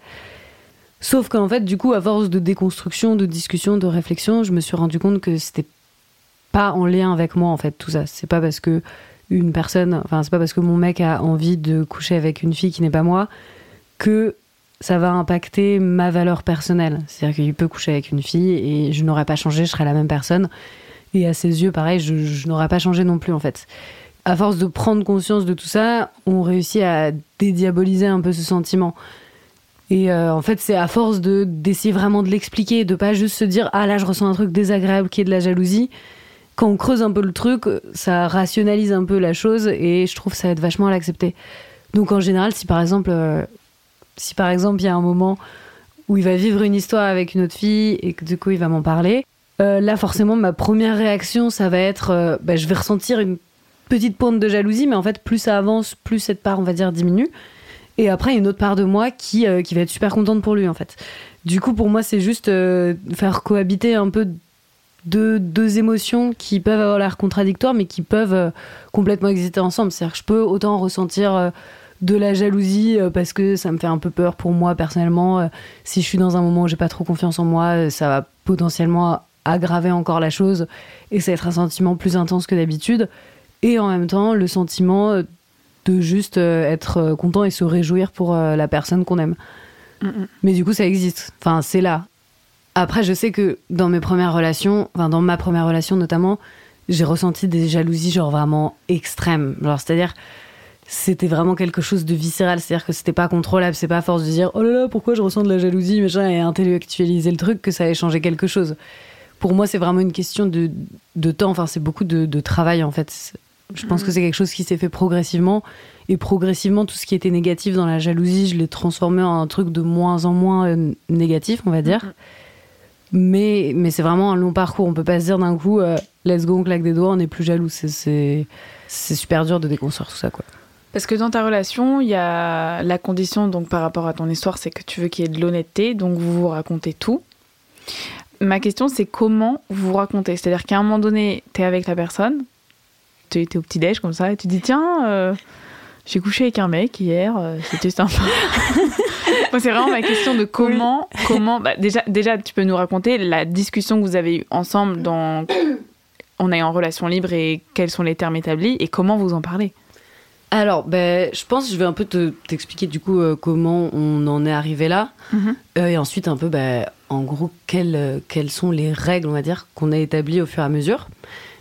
Sauf qu'en fait du coup à force de déconstruction, de discussion, de réflexion, je me suis rendu compte que c'était pas en lien avec moi en fait tout ça. C'est pas parce que une personne, enfin c'est pas parce que mon mec a envie de coucher avec une fille qui n'est pas moi que ça va impacter ma valeur personnelle. C'est-à-dire qu'il peut coucher avec une fille et je n'aurais pas changé, je serais la même personne. Et à ses yeux, pareil, je, n'aurais pas changé non plus, en fait. À force de prendre conscience de tout ça, on réussit à dédiaboliser un peu ce sentiment. Et euh, en fait, c'est à force de d'essayer vraiment de l'expliquer, de pas juste se dire ah là je ressens un truc désagréable qui est de la jalousie. Quand on creuse un peu le truc, ça rationalise un peu la chose et je trouve ça aide vachement à l'accepter. Donc en général, si par exemple, euh, si par exemple il y a un moment où il va vivre une histoire avec une autre fille et que du coup il va m'en parler, euh, là, forcément, ma première réaction, ça va être, euh, bah, je vais ressentir une petite pointe de jalousie, mais en fait, plus ça avance, plus cette part, on va dire, diminue. Et après, il y a une autre part de moi qui, euh, qui va être super contente pour lui, en fait. Du coup, pour moi, c'est juste faire cohabiter un peu deux, deux émotions qui peuvent avoir l'air contradictoires, mais qui peuvent complètement exister ensemble. C'est-à-dire que je peux autant ressentir de la jalousie parce que ça me fait un peu peur pour moi personnellement. si je suis dans un moment où j'ai pas trop confiance en moi, ça va potentiellement aggraver encore la chose et ça va être un sentiment plus intense que d'habitude. Et en même temps, le sentiment de juste euh, être euh, content et se réjouir pour euh, la personne qu'on aime. Mais du coup, ça existe. Enfin, c'est là. Après, je sais que dans mes premières relations, enfin, dans ma première relation notamment, j'ai ressenti des jalousies, genre vraiment extrêmes. Genre, c'est-à-dire, c'était vraiment quelque chose de viscéral. C'est-à-dire que c'était pas contrôlable. C'est pas à force de dire, oh là là, pourquoi je ressens de la jalousie, machin, et intellectualiser le truc que ça allait changer quelque chose pour moi, c'est vraiment une question de, de temps. Enfin, c'est beaucoup de, de travail, en fait. Je pense que c'est quelque chose qui s'est fait progressivement. Et progressivement, tout ce qui était négatif dans la jalousie, je l'ai transformé en un truc de moins en moins euh, négatif, on va dire. Mhm. Mais, mais c'est vraiment un long parcours. On peut pas se dire d'un coup, euh, let's go, on claque des doigts, on n'est plus jaloux. C'est super dur de déconstruire tout ça, quoi. Parce que dans ta relation, il y a la condition, donc par rapport à ton histoire, c'est que tu veux qu'il y ait de l'honnêteté, donc vous vous racontez tout. Ma question, c'est comment vous vous racontez? C'est-à-dire qu'à un moment donné, tu es avec la personne, tu es au petit-déj comme ça, et tu dis Tiens, euh, j'ai couché avec un mec hier, euh, c'était sympa. Moi, c'est vraiment ma question de comment, comment bah, déjà, déjà, tu peux nous raconter la discussion que vous avez eue ensemble dans. On est en relation libre et quels sont les termes établis et comment vous en parlez? Alors, ben, je pense que je vais un peu te- t'expliquer du coup euh, comment on en est arrivé là. Euh, et ensuite, un peu, ben, en gros, quelles, euh, quelles sont les règles, on va dire, qu'on a établies au fur et à mesure.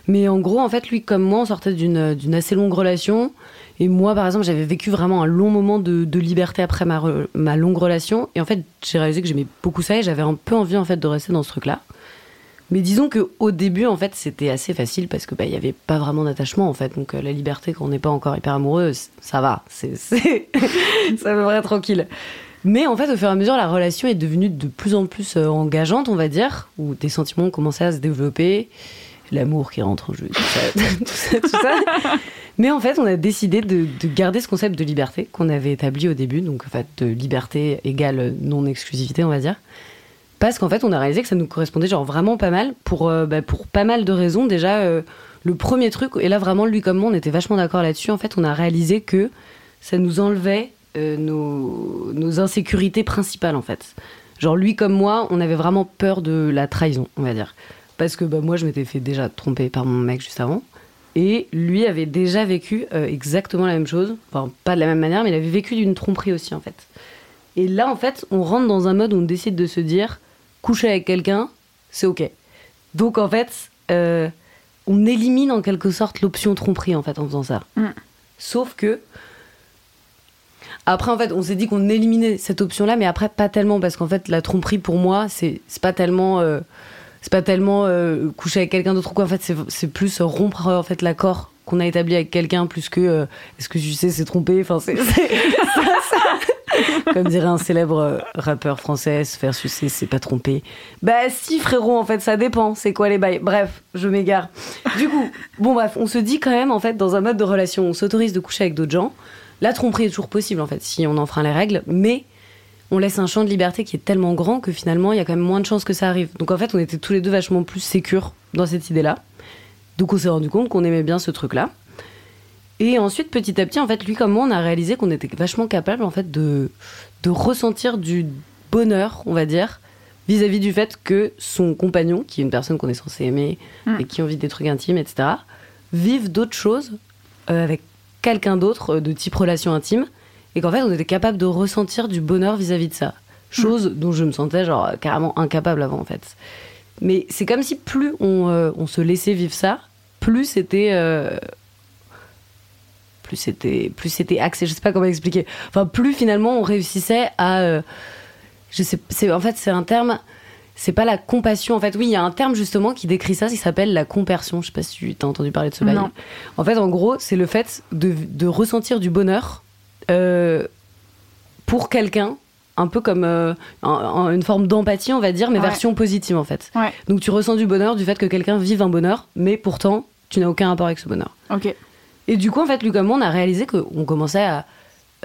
Mais en gros, en fait, lui comme moi, on sortait d'une d'une assez longue relation. Et moi, par exemple, j'avais vécu vraiment un long moment de, liberté après ma, longue relation. Et en fait, j'ai réalisé que j'aimais beaucoup ça et j'avais un peu envie, en fait, de rester dans ce truc-là. Mais disons que au début, en fait, c'était assez facile parce que bah, il y avait pas vraiment d'attachement, en fait. Donc euh, la liberté, quand on n'est pas encore hyper amoureux, ça va, c'est ça va vrai tranquille. Mais en fait, au fur et à mesure, la relation est devenue de plus en plus euh, engageante, on va dire, où des sentiments ont commencé à se développer, l'amour qui rentre en jeu, tout ça, tout ça. Mais en fait, on a décidé de, de garder ce concept de liberté qu'on avait établi au début, donc en fait, de liberté égale non-exclusivité, on va dire. Parce qu'en fait, on a réalisé que ça nous correspondait genre vraiment pas mal pour, euh, bah, pour pas mal de raisons. Déjà, euh, le premier truc, et là vraiment, lui comme moi, on était vachement d'accord là-dessus. En fait, on a réalisé que ça nous enlevait euh, nos, nos insécurités principales, en fait. Genre, lui comme moi, on avait vraiment peur de la trahison, on va dire. Parce que bah, moi, je m'étais fait déjà tromper par mon mec juste avant. Et lui avait déjà vécu euh, exactement la même chose. Enfin, pas de la même manière, mais il avait vécu d'une tromperie aussi, en fait. Et là, en fait, on rentre dans un mode où on décide de se dire coucher avec quelqu'un, c'est ok. Donc, en fait, euh, on élimine en quelque sorte l'option tromperie, en fait, en faisant ça. Mm. Sauf que. Après, en fait, on s'est dit qu'on éliminait cette option-là, mais après, pas tellement, parce qu'en fait, la tromperie, pour moi, c'est pas tellement. euh, c'est pas tellement euh, coucher avec quelqu'un d'autre ou quoi. En fait, c'est- plus rompre en fait l'accord qu'on a établi avec quelqu'un, plus que euh, est-ce que tu sais, c'est tromper. Enfin, c'est comme dirait un célèbre euh, rappeur français, se faire sucer, c'est pas tromper. Bah si, frérot, en fait, ça dépend. C'est quoi les bails Bref, je m'égare. Du coup, bon bref, on se dit quand même en fait dans un mode de relation, on s'autorise de coucher avec d'autres gens. La tromperie est toujours possible en fait si on enfreint les règles, mais on laisse un champ de liberté qui est tellement grand que finalement il y a quand même moins de chances que ça arrive. Donc en fait, on était tous les deux vachement plus sécures dans cette idée-là. Donc on s'est rendu compte qu'on aimait bien ce truc-là. Et ensuite, petit à petit, en fait, lui comme moi, on a réalisé qu'on était vachement capable en fait de, de ressentir du bonheur, on va dire, vis-à-vis du fait que son compagnon, qui est une personne qu'on est censé aimer Mm. et qui a envie des trucs intimes, etc., vive d'autres choses euh, avec quelqu'un d'autre euh, de type relation intime. Et qu'en fait on était capable de ressentir du bonheur vis-à-vis de ça. Chose dont je me sentais genre euh, carrément incapable avant en fait. Mais c'est comme si plus on, euh, on se laissait vivre ça plus c'était euh, plus c'était plus c'était axé. Je sais pas comment expliquer. Enfin plus finalement on réussissait à euh, je sais c'est en fait c'est un terme c'est pas la compassion en fait oui il y a un terme justement qui décrit ça qui s'appelle la compersion je sais pas si tu as entendu parler de ce bail Non. en fait en gros c'est le fait de, de ressentir du bonheur euh, pour quelqu'un un peu comme euh, un- un- une forme d'empathie on va dire mais Ouais. version positive en fait Ouais, donc tu ressens du bonheur du fait que quelqu'un vive un bonheur mais pourtant tu n'as aucun rapport avec ce bonheur ok. et du coup, en fait, lui comme moi, on a réalisé qu'on commençait à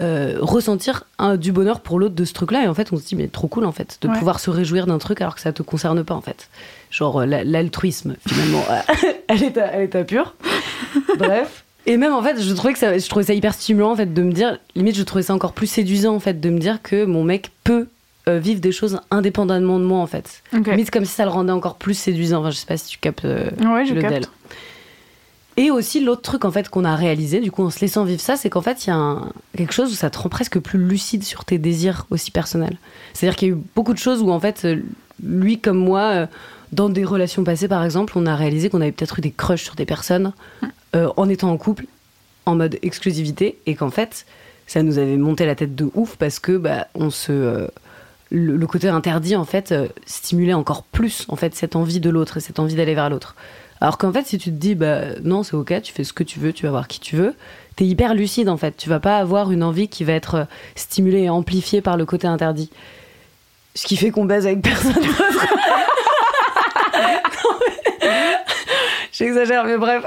euh, ressentir un, du bonheur pour l'autre de ce truc-là. Et en fait, on se dit, mais trop cool, en fait, de Ouais. pouvoir se réjouir d'un truc alors que ça te concerne pas, en fait. Genre euh, la- l'altruisme, finalement, elle est à, elle est à pure. Bref. Et même, en fait, je trouvais, que ça, je trouvais ça hyper stimulant, en fait, de me dire, limite, je trouvais ça encore plus séduisant, en fait, de me dire que mon mec peut euh, vivre des choses indépendamment de moi, en fait. Limite, comme si ça le rendait encore plus séduisant. Enfin, je sais pas si tu captes euh, Ouais, je le capte. Et aussi, l'autre truc en fait qu'on a réalisé, du coup, en se laissant vivre ça, c'est qu'en fait, il y a quelque chose où ça te rend presque plus lucide sur tes désirs aussi personnels. C'est-à-dire qu'il y a eu beaucoup de choses où en fait, euh, lui comme moi, euh, dans des relations passées par exemple, on a réalisé qu'on avait peut-être eu des crushs sur des personnes euh, en étant en couple, en mode exclusivité, et qu'en fait, ça nous avait monté la tête de ouf parce que bah, on se, le, côté interdit en fait stimulait encore plus en fait cette envie de l'autre et cette envie d'aller vers l'autre. Alors qu'en fait, si tu te dis bah non, c'est ok, tu fais ce que tu veux, tu vas voir qui tu veux, t'es hyper lucide en fait. Tu vas pas avoir une envie qui va être euh, stimulée et amplifiée par le côté interdit. Ce qui fait qu'on baise avec personne. J'exagère, mais bref.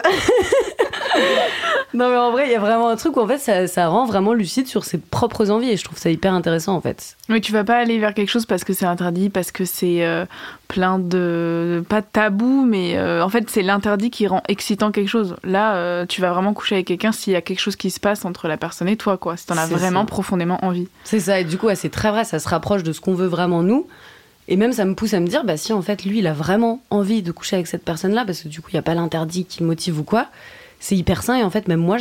Non, mais en vrai, il y a vraiment un truc où en fait, ça, ça, rend vraiment lucide sur ses propres envies et je trouve ça hyper intéressant en fait. Mais tu vas pas aller vers quelque chose parce que c'est interdit, parce que c'est euh, plein de. pas de tabou, mais euh, en fait, c'est l'interdit qui rend excitant quelque chose. Là, euh, tu vas vraiment coucher avec quelqu'un s'il y a quelque chose qui se passe entre la personne et toi, quoi. Si t'en as vraiment profondément envie. C'est ça, et du coup, c'est très vrai, ça se rapproche de ce qu'on veut vraiment nous. Et même ça me pousse à me dire, bah si en fait lui il a vraiment envie de coucher avec cette personne-là, parce que du coup il n'y a pas l'interdit qui le motive ou quoi, c'est hyper sain et en fait même moi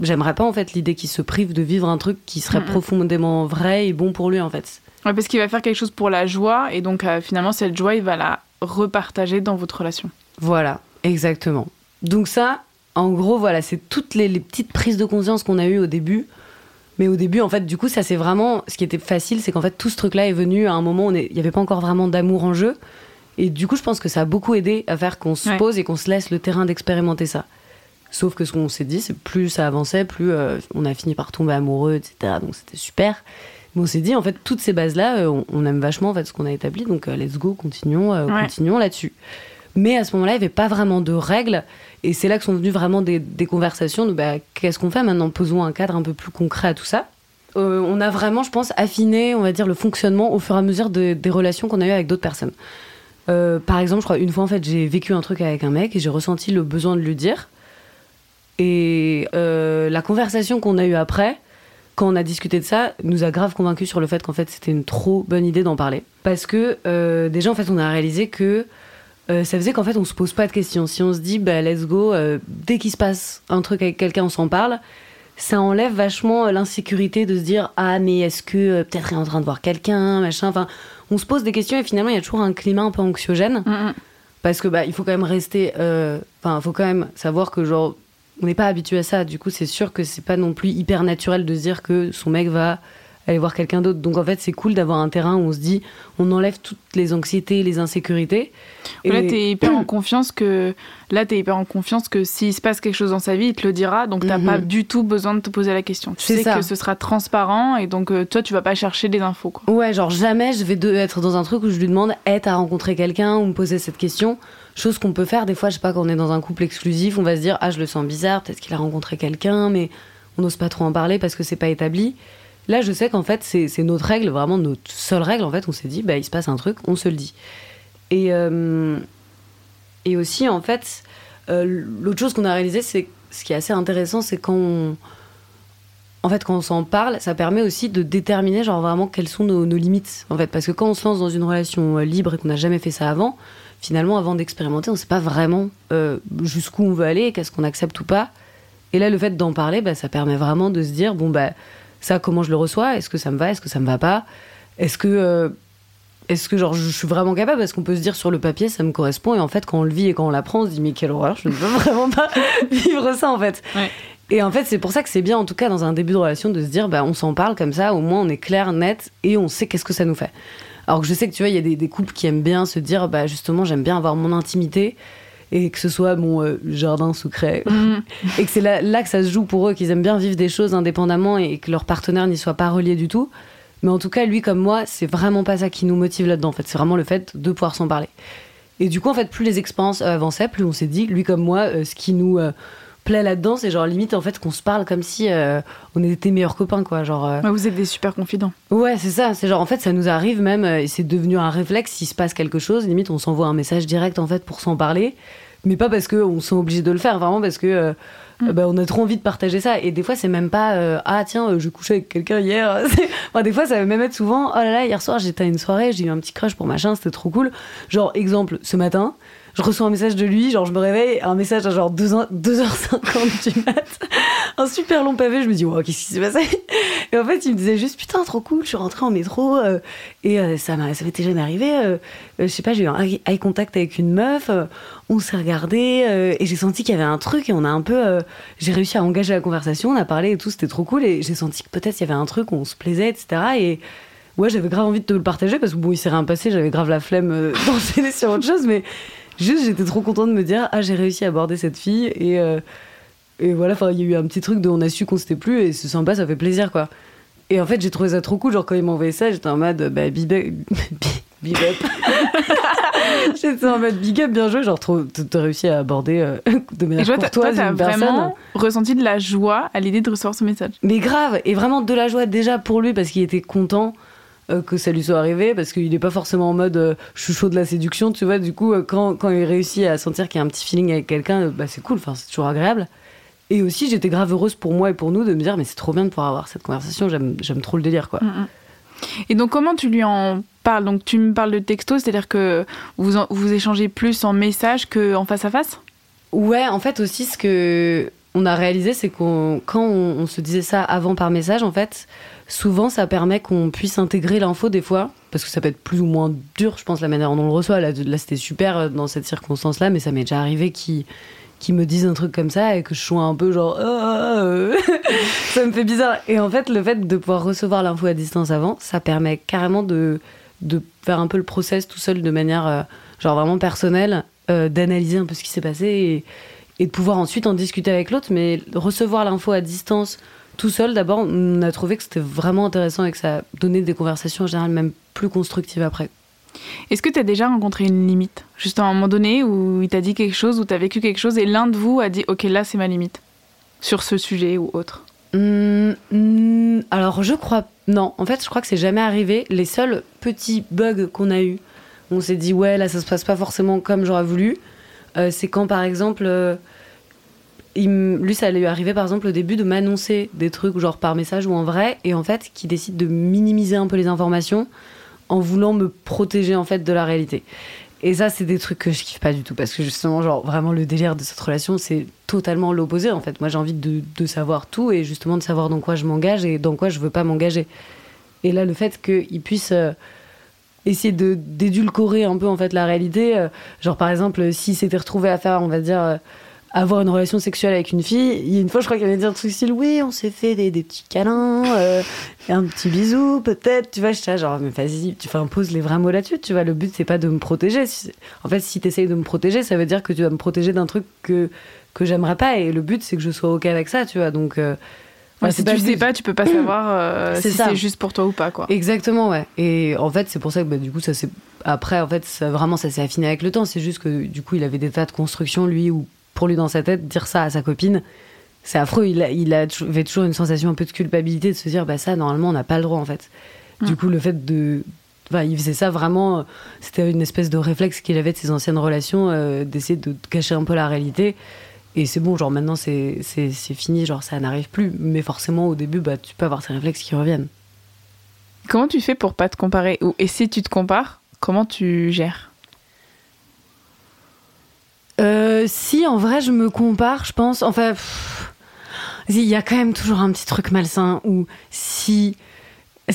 j'aimerais pas en fait l'idée qu'il se prive de vivre un truc qui serait profondément vrai et bon pour lui en fait. Ouais, parce qu'il va faire quelque chose pour la joie et donc euh, finalement cette joie il va la repartager dans votre relation. Voilà, exactement. Donc ça, en gros voilà, c'est toutes les, petites prises de conscience qu'on a eues au début. Mais au début, en fait, du coup, ça c'est vraiment. Ce qui était facile, c'est qu'en fait, tout ce truc-là est venu à un moment où il n'y avait pas encore vraiment d'amour en jeu. Et du coup, je pense que ça a beaucoup aidé à faire qu'on se pose et qu'on se laisse le terrain d'expérimenter ça. Sauf que ce qu'on s'est dit, c'est plus ça avançait, plus euh, on a fini par tomber amoureux, etc. Donc c'était super. Mais on s'est dit, en fait, toutes ces bases-là, euh, on, aime vachement en fait, ce qu'on a établi. Donc euh, let's go, continuons, continuons là-dessus. Mais à ce moment-là, il n'y avait pas vraiment de règles. Et c'est là que sont venues vraiment des, conversations de bah, qu'est-ce qu'on fait maintenant? Posons un cadre un peu plus concret à tout ça. on a vraiment, je pense, affiné, on va dire, le fonctionnement au fur et à mesure des relations qu'on a eues avec d'autres personnes. par exemple, je crois, une fois, en fait, j'ai vécu un truc avec un mec et j'ai ressenti le besoin de lui dire. Et euh, la conversation qu'on a eue après, quand on a discuté de ça, nous a grave convaincus sur le fait qu'en fait c'était une trop bonne idée d'en parler. Parce que euh, déjà en fait on a réalisé que euh, ça faisait qu'en fait on se pose pas de questions. Si on se dit bah let's go, dès qu'il se passe un truc avec quelqu'un on s'en parle, ça enlève vachement l'insécurité de se dire ah mais est-ce que peut-être il est en train de voir quelqu'un machin. Enfin on se pose des questions et finalement il y a toujours un climat un peu anxiogène. Mm, mm. Parce que bah il faut quand même rester, enfin il faut quand même savoir que genre on n'est pas habitué à ça. Du coup, c'est sûr que c'est pas non plus hyper naturel de se dire que son mec va aller voir quelqu'un d'autre. Donc en fait, c'est cool d'avoir un terrain où on se dit, on enlève toutes les anxiétés, les insécurités. Et là, t'es hyper en confiance que là, t'es hyper en confiance que s'il se passe quelque chose dans sa vie, il te le dira. Donc t'as pas mhm. du tout besoin de te poser la question. Tu sais que ce sera transparent et donc euh, toi, tu vas pas chercher des infos. Quoi. Ouais, genre jamais je vais être dans un truc où je lui demande, hey, t'as rencontré quelqu'un ou me poser cette question. Chose qu'on peut faire des fois, je sais pas, quand on est dans un couple exclusif, on va se dire ah je le sens bizarre, peut-être qu'il a rencontré quelqu'un, mais on n'ose pas trop en parler parce que c'est pas établi. Là, je sais qu'en fait, c'est notre règle, vraiment notre seule règle. En fait, on s'est dit, bah, il se passe un truc, on se le dit. Et, euh, et aussi, en fait, euh, l'autre chose qu'on a réalisé, c'est ce qui est assez intéressant, c'est quand on, en fait, quand on s'en parle, ça permet aussi de déterminer, genre vraiment, quelles sont nos, nos, limites. En fait, parce que quand on se lance dans une relation euh, libre et qu'on n'a jamais fait ça avant, finalement, avant d'expérimenter, on ne sait pas vraiment euh, jusqu'où on veut aller, qu'est-ce qu'on accepte ou pas. Et là, le fait d'en parler, bah, ça permet vraiment de se dire bon, bah, ça, comment je le reçois? Est-ce que ça me va? Est-ce que ça me va pas? Est-ce que. Euh, est-ce que genre je suis vraiment capable? Parce qu'on peut se dire sur le papier ça me correspond et en fait quand on le vit et quand on l'apprend on se dit mais quelle horreur je ne veux vraiment pas vivre ça en fait. Et en fait c'est pour ça que c'est bien en tout cas dans un début de relation de se dire bah on s'en parle comme ça au moins on est clair net et on sait qu'est-ce que ça nous fait. Alors que je sais que tu vois, il y a des, couples qui aiment bien se dire, bah justement, j'aime bien avoir mon intimité et que ce soit mon euh, jardin secret. Mm. et que c'est là, là, que ça se joue pour eux, qu'ils aiment bien vivre des choses indépendamment et que leur partenaire n'y soit pas relié du tout. Mais en tout cas, lui comme moi, c'est vraiment pas ça qui nous motive là-dedans. En fait, c'est vraiment le fait de pouvoir s'en parler. Et du coup, en fait, plus les expériences avançaient, plus on s'est dit, lui comme moi, euh, ce qui nous euh, plaît là-dedans, c'est genre limite en fait qu'on se parle comme si euh, on était meilleurs copains quoi. Genre. Euh. vous êtes des super confidents. Ouais, c'est ça. C'est genre en fait ça nous arrive même euh, et c'est devenu un réflexe s'il se passe quelque chose. Limite on s'envoie un message direct en fait pour s'en parler, mais pas parce qu'on se sent obligé de le faire, vraiment parce que. Mm. Bah, on a trop envie de partager ça et des fois c'est même pas ah tiens je couchais avec quelqu'un hier enfin, des fois ça va même être souvent oh là là hier soir j'étais à une soirée j'ai eu un petit crush pour machin c'était trop cool genre exemple ce matin je reçois un message de lui, genre je me réveille, un message à genre 2h, 2h50 du mat, un super long pavé, je me dis, wow, qu'est-ce qui s'est passé? Et en fait, il me disait juste, putain, trop cool, je suis rentrée en métro, euh, et euh, ça, m'était jamais arrivé, euh, je sais pas, j'ai eu un eye contact avec une meuf, on s'est regardé, et j'ai senti qu'il y avait un truc, et on a un peu, j'ai réussi à engager la conversation, on a parlé et tout, c'était trop cool, et j'ai senti que peut-être il y avait un truc, on se plaisait, etc. Et ouais, j'avais grave envie de te le partager parce que bon, il s'est rien passé, j'avais grave la flemme euh, d'enchaîner sur autre chose, mais juste j'étais trop contente de me dire, ah, j'ai réussi à aborder cette fille et, euh, et voilà, enfin, il y a eu un petit truc de on a su qu'on s'était plus et c'est sympa, ça fait plaisir quoi. Et en fait, j'ai trouvé ça trop cool, genre quand il m'a envoyé ça, j'étais en mode, bah, big up. big up. j'étais en mode big up, bien joué, genre t'as réussi à aborder euh, de manière toi, toi, courtoise t'as une personne. vraiment ressenti de la joie à l'idée de recevoir ce message? Mais grave, et vraiment de la joie déjà pour lui parce qu'il était content euh, que ça lui soit arrivé, parce qu'il n'est pas forcément en mode euh, je suis chaud de la séduction, tu vois. Du coup, euh, quand, quand il réussit à sentir qu'il y a un petit feeling avec quelqu'un, euh, bah, c'est cool, c'est toujours agréable. Et aussi, j'étais grave heureuse pour moi et pour nous de me dire, mais c'est trop bien de pouvoir avoir cette conversation, j'aime trop le délire, quoi. Mm, mm. Et donc, comment tu lui en parles? Donc, tu me parles de texto, c'est-à-dire que vous, en- vous échangez plus en message qu'en face à face? Ouais, en fait aussi ce que on a réalisé, c'est qu'on quand on, on se disait ça avant par message, en fait, souvent ça permet qu'on puisse intégrer l'info des fois, parce que ça peut être plus ou moins dur, je pense, la manière dont on le reçoit. Là, c'était super euh, dans cette circonstance-là, mais ça m'est déjà arrivé qui me disent un truc comme ça et que je sois un peu genre Ah, euh, ça me fait bizarre et en fait le fait de pouvoir recevoir l'info à distance avant ça permet carrément de faire un peu le process tout seul de manière euh, genre vraiment personnelle euh, d'analyser un peu ce qui s'est passé et de pouvoir ensuite en discuter avec l'autre mais recevoir l'info à distance tout seul d'abord on a trouvé que c'était vraiment intéressant et que ça donnait des conversations en général même plus constructives après Est-ce que tu as déjà rencontré une limite? Juste à un moment donné où il t'a dit quelque chose, où tu as vécu quelque chose et l'un de vous a dit Ok, là, c'est ma limite. Sur ce sujet ou autre? Hum, hum, alors je crois non en fait je crois que c'est jamais arrivé les seuls petits bugs qu'on a eu on s'est dit ouais là ça se passe pas forcément comme j'aurais voulu euh, c'est quand par exemple euh, lui ça lui est par exemple au début de m'annoncer des trucs genre par message ou en vrai et en fait qui décide de minimiser un peu les informations en voulant me protéger en fait de la réalité. Et ça c'est des trucs que je kiffe pas du tout parce que justement genre vraiment le délire de cette relation c'est totalement l'opposé en fait. Moi j'ai envie de, savoir tout et justement de savoir dans quoi je m'engage et dans quoi je veux pas m'engager. Et là le fait qu'il puisse euh, essayer de d'édulcorer un peu en fait la réalité euh, genre par exemple s'il s'était retrouvé à faire on va dire euh, avoir une relation sexuelle avec une fille il y a une fois je crois qu'il avait dit un truc style oui on s'est fait des, des petits câlins euh, un petit bisou peut-être tu vois je suis genre mais vas-y tu fais impose les vrais mots là-dessus tu vois le but c'est pas de me protéger en fait si t'essayes de me protéger ça veut dire que tu vas me protéger d'un truc que que j'aimerais pas et le but c'est que je sois ok avec ça tu vois donc euh, Ouais, si c'est tu le sais pas, tu peux pas savoir euh, C'est si c'est juste pour toi ou pas. quoi. Exactement, ouais. Et en fait, c'est pour ça que bah, du coup, ça s'est. Après, en fait, ça, vraiment, ça s'est affiné avec le temps. C'est juste que du coup, il avait des tas de constructions, lui, où pour lui, dans sa tête, dire ça à sa copine, c'est affreux. Il, a, il avait toujours une sensation un peu de culpabilité de se dire, bah ça, normalement, on n'a pas le droit, en fait. Du Mm. coup, le fait de. Enfin, il faisait ça vraiment. euh, C'était une espèce de réflexe qu'il avait de ses anciennes relations, euh, d'essayer de cacher un peu la réalité. Et c'est bon, genre maintenant c'est fini, genre ça n'arrive plus. Mais forcément, au début, bah, tu peux avoir ces réflexes qui reviennent. Comment tu fais pour pas te comparer? Ou- Et si tu te compares, comment tu gères? Euh, si, en vrai, je me compare, je pense. Enfin, il y a quand même toujours un petit truc malsain où si.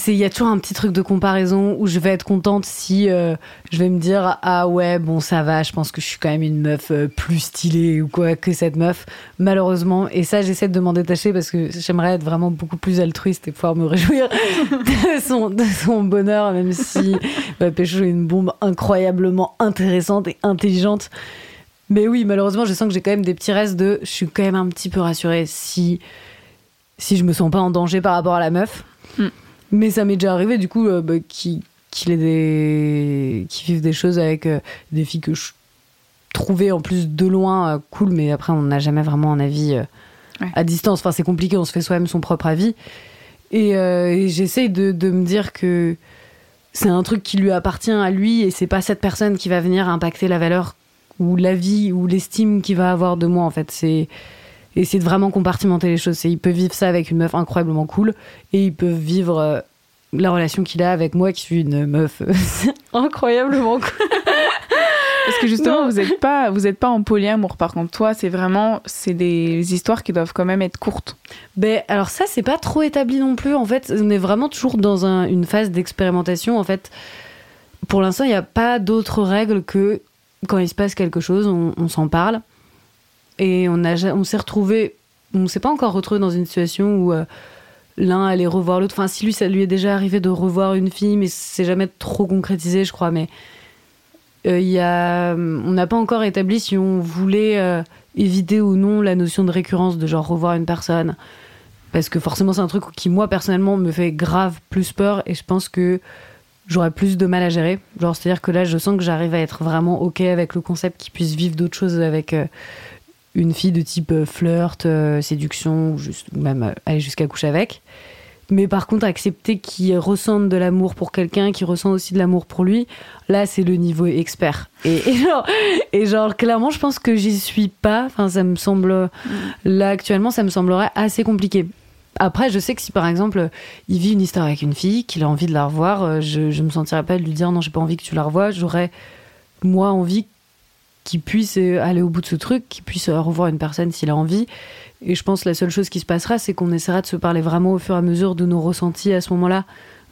Il y a toujours un petit truc de comparaison où je vais être contente si euh, je vais me dire Ah ouais, bon, ça va, je pense que je suis quand même une meuf euh, plus stylée ou quoi que cette meuf, malheureusement. Et ça, j'essaie de m'en détacher parce que j'aimerais être vraiment beaucoup plus altruiste et pouvoir me réjouir de son, de son bonheur, même si bah, Pécho est une bombe incroyablement intéressante et intelligente. Mais oui, malheureusement, je sens que j'ai quand même des petits restes de. Je suis quand même un petit peu rassurée si si je me sens pas en danger par rapport à la meuf. Mm. Mais ça m'est déjà arrivé du coup euh, bah, qui qu'il des qui vivent des choses avec euh, des filles que je trouvais en plus de loin euh, cool, mais après on n'a jamais vraiment un avis euh, Ouais. à distance. Enfin, c'est compliqué, on se fait soi-même son propre avis. Et, et j'essaye de, de me dire que c'est un truc qui lui appartient à lui et c'est pas cette personne qui va venir impacter la valeur ou l'avis ou l'estime qu'il va avoir de moi en fait. C'est essayer de vraiment compartimenter les choses. Il peut vivre ça avec une meuf incroyablement cool et il peut vivre euh, la relation qu'il a avec moi qui suis une meuf incroyablement cool. Parce que justement, Non. vous n'êtes pas, vous êtes pas en polyamour. Par contre, toi, c'est vraiment, c'est des histoires qui doivent quand même être courtes. Ben, alors ça, c'est pas trop établi non plus. En fait, on est vraiment toujours dans un- une phase d'expérimentation. En fait, pour l'instant, il n'y a pas d'autres règles que quand il se passe quelque chose, on, s'en parle. Et on, on s'est retrouvé, on s'est pas encore retrouvé dans une situation où euh, l'un allait revoir l'autre. Enfin, si lui, ça lui est déjà arrivé de revoir une fille, mais c'est jamais trop concrétisé, je crois. Mais euh, y a, on n'a pas encore établi si on voulait euh, éviter ou non la notion de récurrence, de genre revoir une personne. Parce que forcément, c'est un truc qui, moi, personnellement, me fait grave plus peur et je pense que j'aurais plus de mal à gérer. Genre, c'est-à-dire que là, je sens que j'arrive à être vraiment OK avec le concept qu'il puisse vivre d'autres choses avec euh, une fille de type flirt, séduction, ou, juste, ou même aller jusqu'à coucher avec. Mais par contre, accepter qu'il ressente de l'amour pour quelqu'un, qu'il ressent aussi de l'amour pour lui, là, c'est le niveau expert. Et, genre, et, genre, clairement, je pense que j'y suis pas. Enfin, ça me semble. Là, actuellement, ça me semblerait assez compliqué. Après, je sais que si par exemple, il vit une histoire avec une fille, qu'il a envie de la revoir, euh, je, je me sentirais pas de lui dire non, j'ai pas envie que tu la revoies. J'aurais, moi, envie qu'il puisse aller au bout de ce truc, qu'il puisse revoir une personne s'il a envie. Et je pense que la seule chose qui se passera, c'est qu'on essaiera de se parler vraiment au fur et à mesure de nos ressentis à ce moment-là,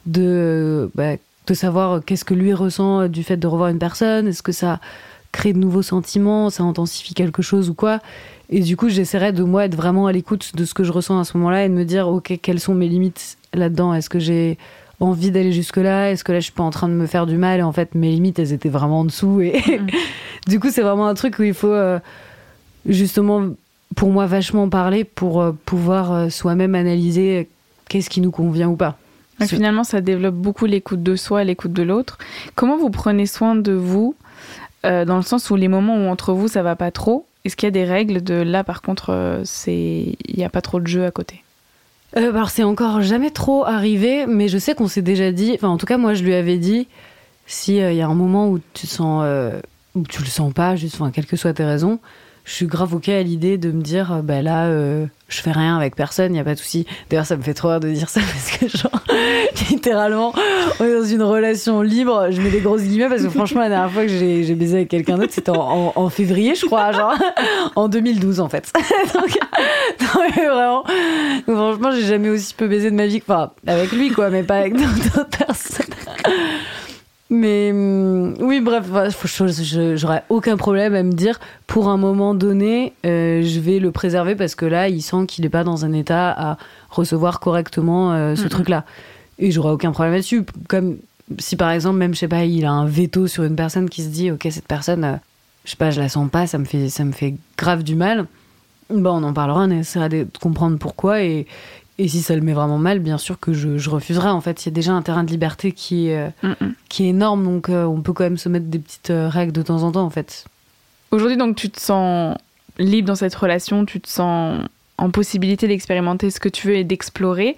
de, bah, de savoir qu'est-ce que lui ressent du fait de revoir une personne, est-ce que ça crée de nouveaux sentiments, ça intensifie quelque chose ou quoi. Et du coup, j'essaierai de moi être vraiment à l'écoute de ce que je ressens à ce moment-là et de me dire, ok, quelles sont mes limites là-dedans? Est-ce que j'ai envie d'aller jusque-là? Est-ce que là, je suis pas en train de me faire du mal? Et en fait, mes limites, elles étaient vraiment en dessous. Et mm. du coup, c'est vraiment un truc où il faut euh, justement pour moi vachement parler pour euh, pouvoir euh, soi-même analyser qu'est-ce qui nous convient ou pas. finalement, ça développe beaucoup l'écoute de soi et l'écoute de l'autre. Comment vous prenez soin de vous dans le sens où les moments où entre vous ça va pas trop, est-ce qu'il y a des règles de là par contre c'est il n'y a pas trop de jeu à côté? Euh, Alors c'est encore jamais trop arrivé, mais je sais qu'on s'est déjà dit, enfin en tout cas moi je lui avais dit, si il y a un moment où tu sens où tu le sens pas, juste quelles que soient tes raisons, je suis grave ok à l'idée de me dire, euh, bah là, euh, je fais rien avec personne, il n'y a pas de souci. D'ailleurs, ça me fait trop rire de dire ça parce que, genre, littéralement, on est dans une relation libre. Je mets des grosses guillemets parce que, franchement, la dernière fois que j'ai baisé avec quelqu'un d'autre, c'était en, février, je crois, genre, en 2012, en fait. donc, vraiment, franchement, j'ai jamais aussi peu baisé de ma vie, enfin, avec lui, quoi, mais pas avec d'autres personnes. Mais hum, oui, bref, j'aurais aucun problème à me dire, pour un moment donné, euh, je vais le préserver parce que là, il sent qu'il n'est pas dans un état à recevoir correctement euh, ce truc-là. Et j'aurais aucun problème là-dessus. Comme si par exemple, même, je sais pas, il a un veto sur une personne qui se dit, ok, cette personne, euh, je sais pas, je la sens pas, ça me fait, ça me fait grave du mal. Bon, on en parlera, on essaiera de comprendre pourquoi et, et si ça le met vraiment mal, bien sûr que je, refuserai. En fait, il y a déjà un terrain de liberté qui est, euh, qui est énorme, donc euh, on peut quand même se mettre des petites euh, règles de temps en temps, en fait. Aujourd'hui, donc, tu te sens libre dans cette relation, tu te sens en possibilité d'expérimenter ce que tu veux et d'explorer.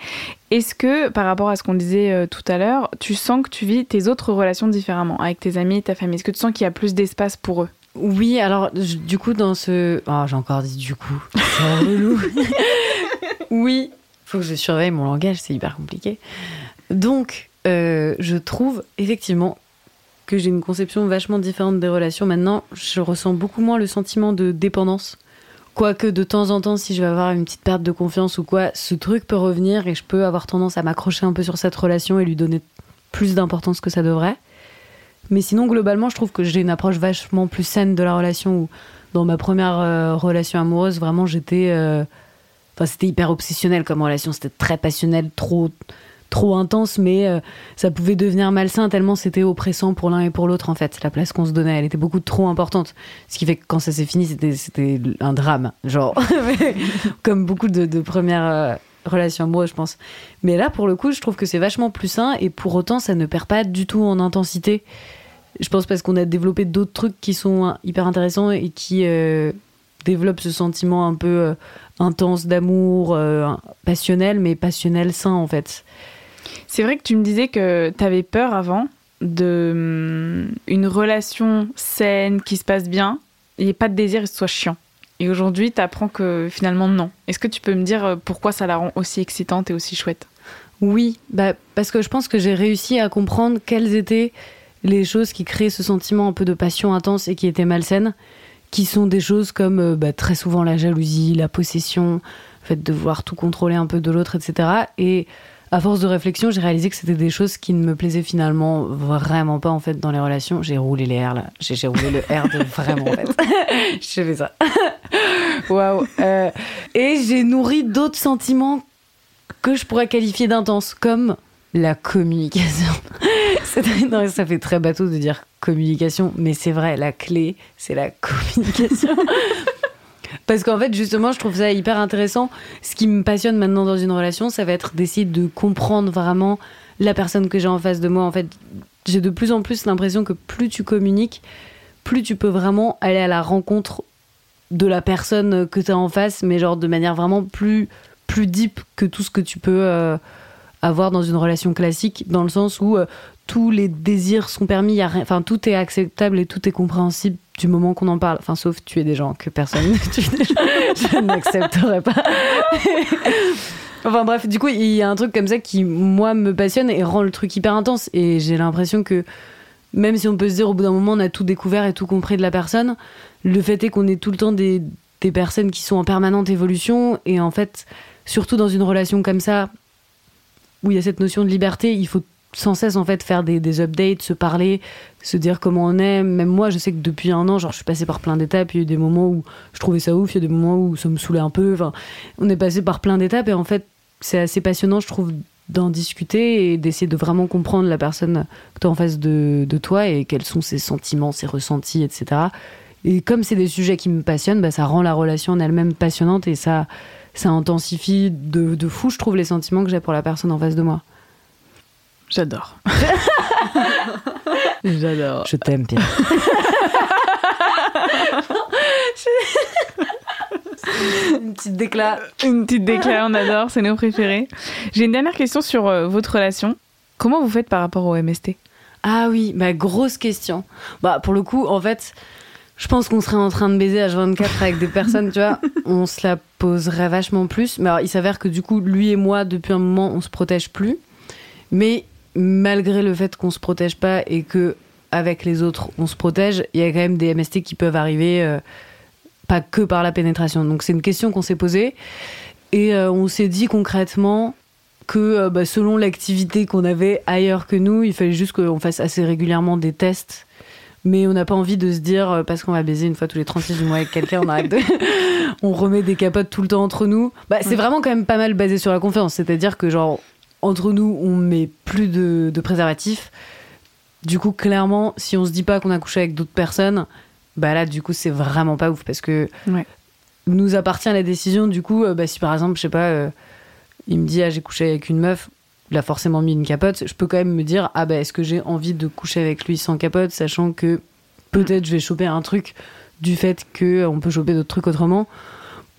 Est-ce que, par rapport à ce qu'on disait tout à l'heure, tu sens que tu vis tes autres relations différemment avec tes amis, ta famille? Est-ce que tu sens qu'il y a plus d'espace pour eux? Oui, alors du coup, dans ce. Oh, j'ai encore dit du coup. C'est relou. oui, faut que je surveille mon langage, c'est hyper compliqué. Donc, euh, je trouve effectivement que j'ai une conception vachement différente des relations. Maintenant, je ressens beaucoup moins le sentiment de dépendance. Quoique de temps en temps, si je vais avoir une petite perte de confiance ou quoi, ce truc peut revenir et je peux avoir tendance à m'accrocher un peu sur cette relation et lui donner plus d'importance que ça devrait. Mais sinon, globalement, je trouve que j'ai une approche vachement plus saine de la relation où, dans ma première euh, relation amoureuse, vraiment, j'étais. Euh, C'était hyper obsessionnel comme relation, c'était très passionnel, trop trop intense, mais euh, ça pouvait devenir malsain tellement c'était oppressant pour l'un et pour l'autre en fait. La place qu'on se donnait, elle était beaucoup trop importante. Ce qui fait que quand ça s'est fini, c'était un drame, genre comme beaucoup de, premières euh, relations amoureuses, je pense. Mais là, pour le coup, je trouve que c'est vachement plus sain et pour autant, ça ne perd pas du tout en intensité. Je pense parce qu'on a développé d'autres trucs qui sont hein, hyper intéressants et qui euh, développent ce sentiment un peu intense d'amour, euh, passionnel, mais passionnel sain en fait. C'est vrai que tu me disais que tu avais peur avant de hum, une relation saine qui se passe bien, il n'y ait pas de désir et ce soit chiant. Et aujourd'hui, tu apprends que finalement non. Est-ce que tu peux me dire euh, pourquoi ça la rend aussi excitante et aussi chouette? Oui, bah, parce que je pense que j'ai réussi à comprendre quelles étaient les choses qui créaient ce sentiment un peu de passion intense et qui étaient malsaines qui sont des choses comme euh, bah, très souvent la jalousie, la possession, le fait de vouloir tout contrôler un peu de l'autre, etc. Et à force de réflexion, j'ai réalisé que c'était des choses qui ne me plaisaient finalement vraiment pas en fait dans les relations. J'ai roulé les R là, j'ai roulé le R de vraiment en fait. j'ai fait ça. Waouh. Euh, et j'ai nourri d'autres sentiments que je pourrais qualifier d'intense, comme la communication. ça fait très bateau de dire communication, mais c'est vrai, la clé, c'est la communication. Parce qu'en fait, justement, je trouve ça hyper intéressant. Ce qui me passionne maintenant dans une relation, ça va être d'essayer de comprendre vraiment la personne que j'ai en face de moi. En fait, j'ai de plus en plus l'impression que plus tu communiques, plus tu peux vraiment aller à la rencontre de la personne que tu as en face, mais genre de manière vraiment plus, plus deep que tout ce que tu peux euh, avoir dans une relation classique, dans le sens où euh, tous les désirs sont permis, enfin tout est acceptable et tout est compréhensible du moment qu'on en parle. Enfin, sauf tuer des gens que personne ne tue Je n'accepterai pas. enfin bref, du coup, il y a un truc comme ça qui, moi, me passionne et rend le truc hyper intense. Et j'ai l'impression que même si on peut se dire au bout d'un moment on a tout découvert et tout compris de la personne, le fait est qu'on est tout le temps des, des personnes qui sont en permanente évolution et en fait, surtout dans une relation comme ça, où il y a cette notion de liberté, il faut sans cesse en fait faire des, des, updates, se parler, se dire comment on est. Même moi, je sais que depuis un an, genre, je suis passée par plein d'étapes. Il y a eu des moments où je trouvais ça ouf, il y a des moments où ça me saoulait un peu. Enfin, on est passé par plein d'étapes et en fait, c'est assez passionnant, je trouve, d'en discuter et d'essayer de vraiment comprendre la personne que tu as en face de, de, toi et quels sont ses sentiments, ses ressentis, etc. Et comme c'est des sujets qui me passionnent, bah, ça rend la relation en elle-même passionnante et ça, ça intensifie de, de fou, je trouve, les sentiments que j'ai pour la personne en face de moi. J'adore. J'adore. Je t'aime, Pierre. une petite déclat. Une petite déclat, on adore, c'est nos préférés. J'ai une dernière question sur euh, votre relation. Comment vous faites par rapport au MST Ah oui, ma grosse question. Bah pour le coup, en fait, je pense qu'on serait en train de baiser H24 avec des personnes, tu vois, on se la poserait vachement plus. Mais alors, il s'avère que du coup, lui et moi, depuis un moment, on se protège plus. Mais malgré le fait qu'on se protège pas et que avec les autres on se protège, il y a quand même des MST qui peuvent arriver euh, pas que par la pénétration. Donc c'est une question qu'on s'est posée et euh, on s'est dit concrètement que euh, bah, selon l'activité qu'on avait ailleurs que nous, il fallait juste qu'on fasse assez régulièrement des tests. Mais on n'a pas envie de se dire, parce qu'on va baiser une fois tous les 36 du mois avec quelqu'un, on arrête de... on remet des capotes tout le temps entre nous. Bah, c'est vraiment quand même pas mal basé sur la confiance. C'est-à-dire que genre, entre nous, on met plus de, de préservatifs. Du coup, clairement, si on se dit pas qu'on a couché avec d'autres personnes, bah là, du coup, c'est vraiment pas ouf parce que nous appartient la décision. Du coup, euh, bah, si par exemple, je sais pas, euh, il me dit, ah, j'ai couché avec une meuf, il a forcément mis une capote, je peux quand même me dire, ah, bah, est-ce que j'ai envie de coucher avec lui sans capote, sachant que peut-être je vais choper un truc du fait qu'on peut choper d'autres trucs autrement.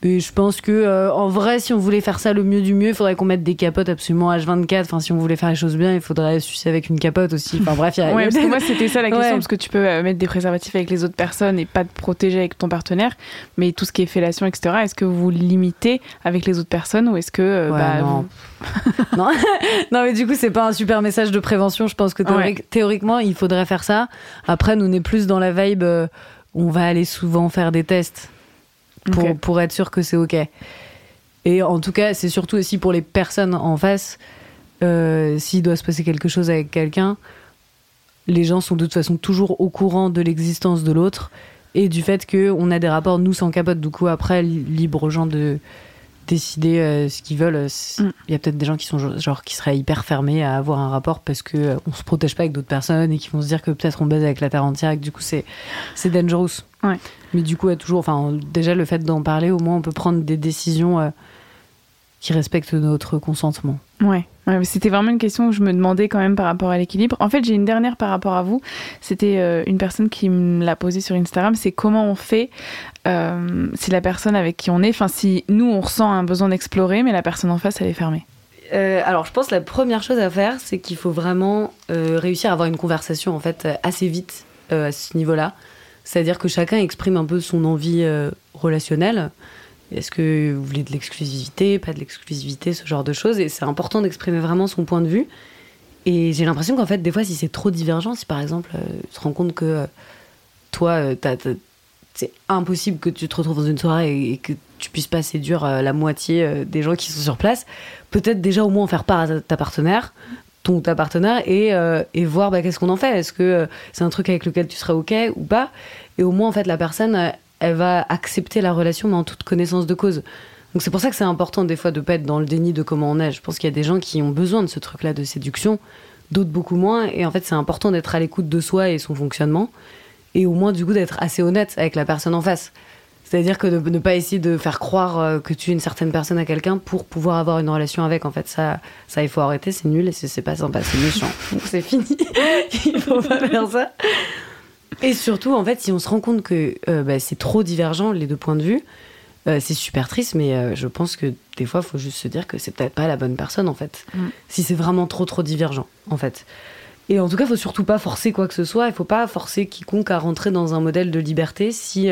Et je pense que euh, en vrai, si on voulait faire ça le mieux du mieux, il faudrait qu'on mette des capotes absolument H24. Enfin, si on voulait faire les choses bien, il faudrait sucer avec une capote aussi. Enfin bref, il y a. Ouais, parce que moi c'était ça la question, parce que tu peux euh, mettre des préservatifs avec les autres personnes et pas te protéger avec ton partenaire, mais tout ce qui est fellation, etc. Est-ce que vous limitez avec les autres personnes ou est-ce que euh, bah, non. non. non, mais du coup c'est pas un super message de prévention. Je pense que théoriquement il faudrait faire ça. Après, nous on est plus dans la vibe. on va aller souvent faire des tests pour, pour être sûr que c'est OK. Et en tout cas, c'est surtout aussi pour les personnes en face. Euh, S'il doit se passer quelque chose avec quelqu'un, les gens sont de toute façon toujours au courant de l'existence de l'autre et du fait qu'on a des rapports, nous, sans capote. Du coup, après, libre aux gens de décider euh, ce qu'ils veulent. Mm. Il y a peut-être des gens qui sont genre qui seraient hyper fermés à avoir un rapport parce que euh, on se protège pas avec d'autres personnes et qui vont se dire que peut-être on baise avec la terre entière et que du coup c'est c'est dangerous. Ouais. Mais du coup, toujours, enfin, déjà le fait d'en parler, au moins on peut prendre des décisions euh, qui respectent notre consentement. Ouais. c'était vraiment une question que je me demandais quand même par rapport à l'équilibre. En fait, j'ai une dernière par rapport à vous. C'était euh, une personne qui me l'a posée sur Instagram. C'est comment on fait euh, si la personne avec qui on est, enfin, si nous on ressent un besoin d'explorer, mais la personne en face elle est fermée. alors, je pense que la première chose à faire, c'est qu'il faut vraiment réussir à avoir une conversation en fait assez vite à ce niveau-là. C'est-à-dire que chacun exprime un peu son envie euh, relationnelle. Est-ce que vous voulez de l'exclusivité, pas de l'exclusivité, ce genre de choses? Et c'est important d'exprimer vraiment son point de vue. Et j'ai l'impression qu'en fait, des fois, si c'est trop divergent, si par exemple, euh, tu te rends compte que euh, toi, c'est impossible que tu te retrouves dans une soirée et, que tu puisses pas séduire la moitié des gens qui sont sur place, peut-être déjà au moins en faire part à ta partenaire ton ta partenaire et, euh, et voir bah, qu'est-ce qu'on en fait? Est-ce que euh, c'est un truc avec lequel tu serais OK ou pas? Et au moins, en fait, la personne, euh, elle va accepter la relation, mais en toute connaissance de cause. Donc c'est pour ça que c'est important des fois de pas être dans le déni de comment on est. Je pense qu'il y a des gens qui ont besoin de ce truc-là de séduction, d'autres beaucoup moins. Et en fait, c'est important d'être à l'écoute de soi et son fonctionnement, et au moins du coup d'être assez honnête avec la personne en face. C'est-à-dire que de ne pas essayer de faire croire euh, que tu es une certaine personne à quelqu'un pour pouvoir avoir une relation avec. En fait, ça, ça il faut arrêter, c'est nul et c'est pas sympa, c'est méchant. Donc c'est fini. il faut pas faire ça. Et surtout, en fait, si on se rend compte que euh, bah, c'est trop divergent, les deux points de vue, euh, c'est super triste, mais euh, je pense que des fois, il faut juste se dire que c'est peut-être pas la bonne personne, en fait. Mm. Si c'est vraiment trop, trop divergent, en fait. Et en tout cas, il faut surtout pas forcer quoi que ce soit. Il faut pas forcer quiconque à rentrer dans un modèle de liberté si.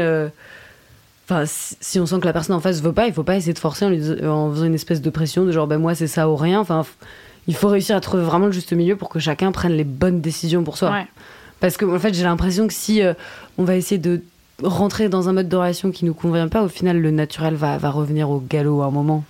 Enfin, si, on sent que la personne en face veut pas, il faut pas essayer de forcer en, lui, en faisant une espèce de pression de genre, ben moi, c'est ça ou rien. Enfin, il faut réussir à trouver vraiment le juste milieu pour que chacun prenne les bonnes décisions pour soi. Parce que, en fait, j'ai l'impression que si on va essayer de rentrer dans un mode de relation qui nous convient pas, au final, le naturel va, va revenir au galop à un moment.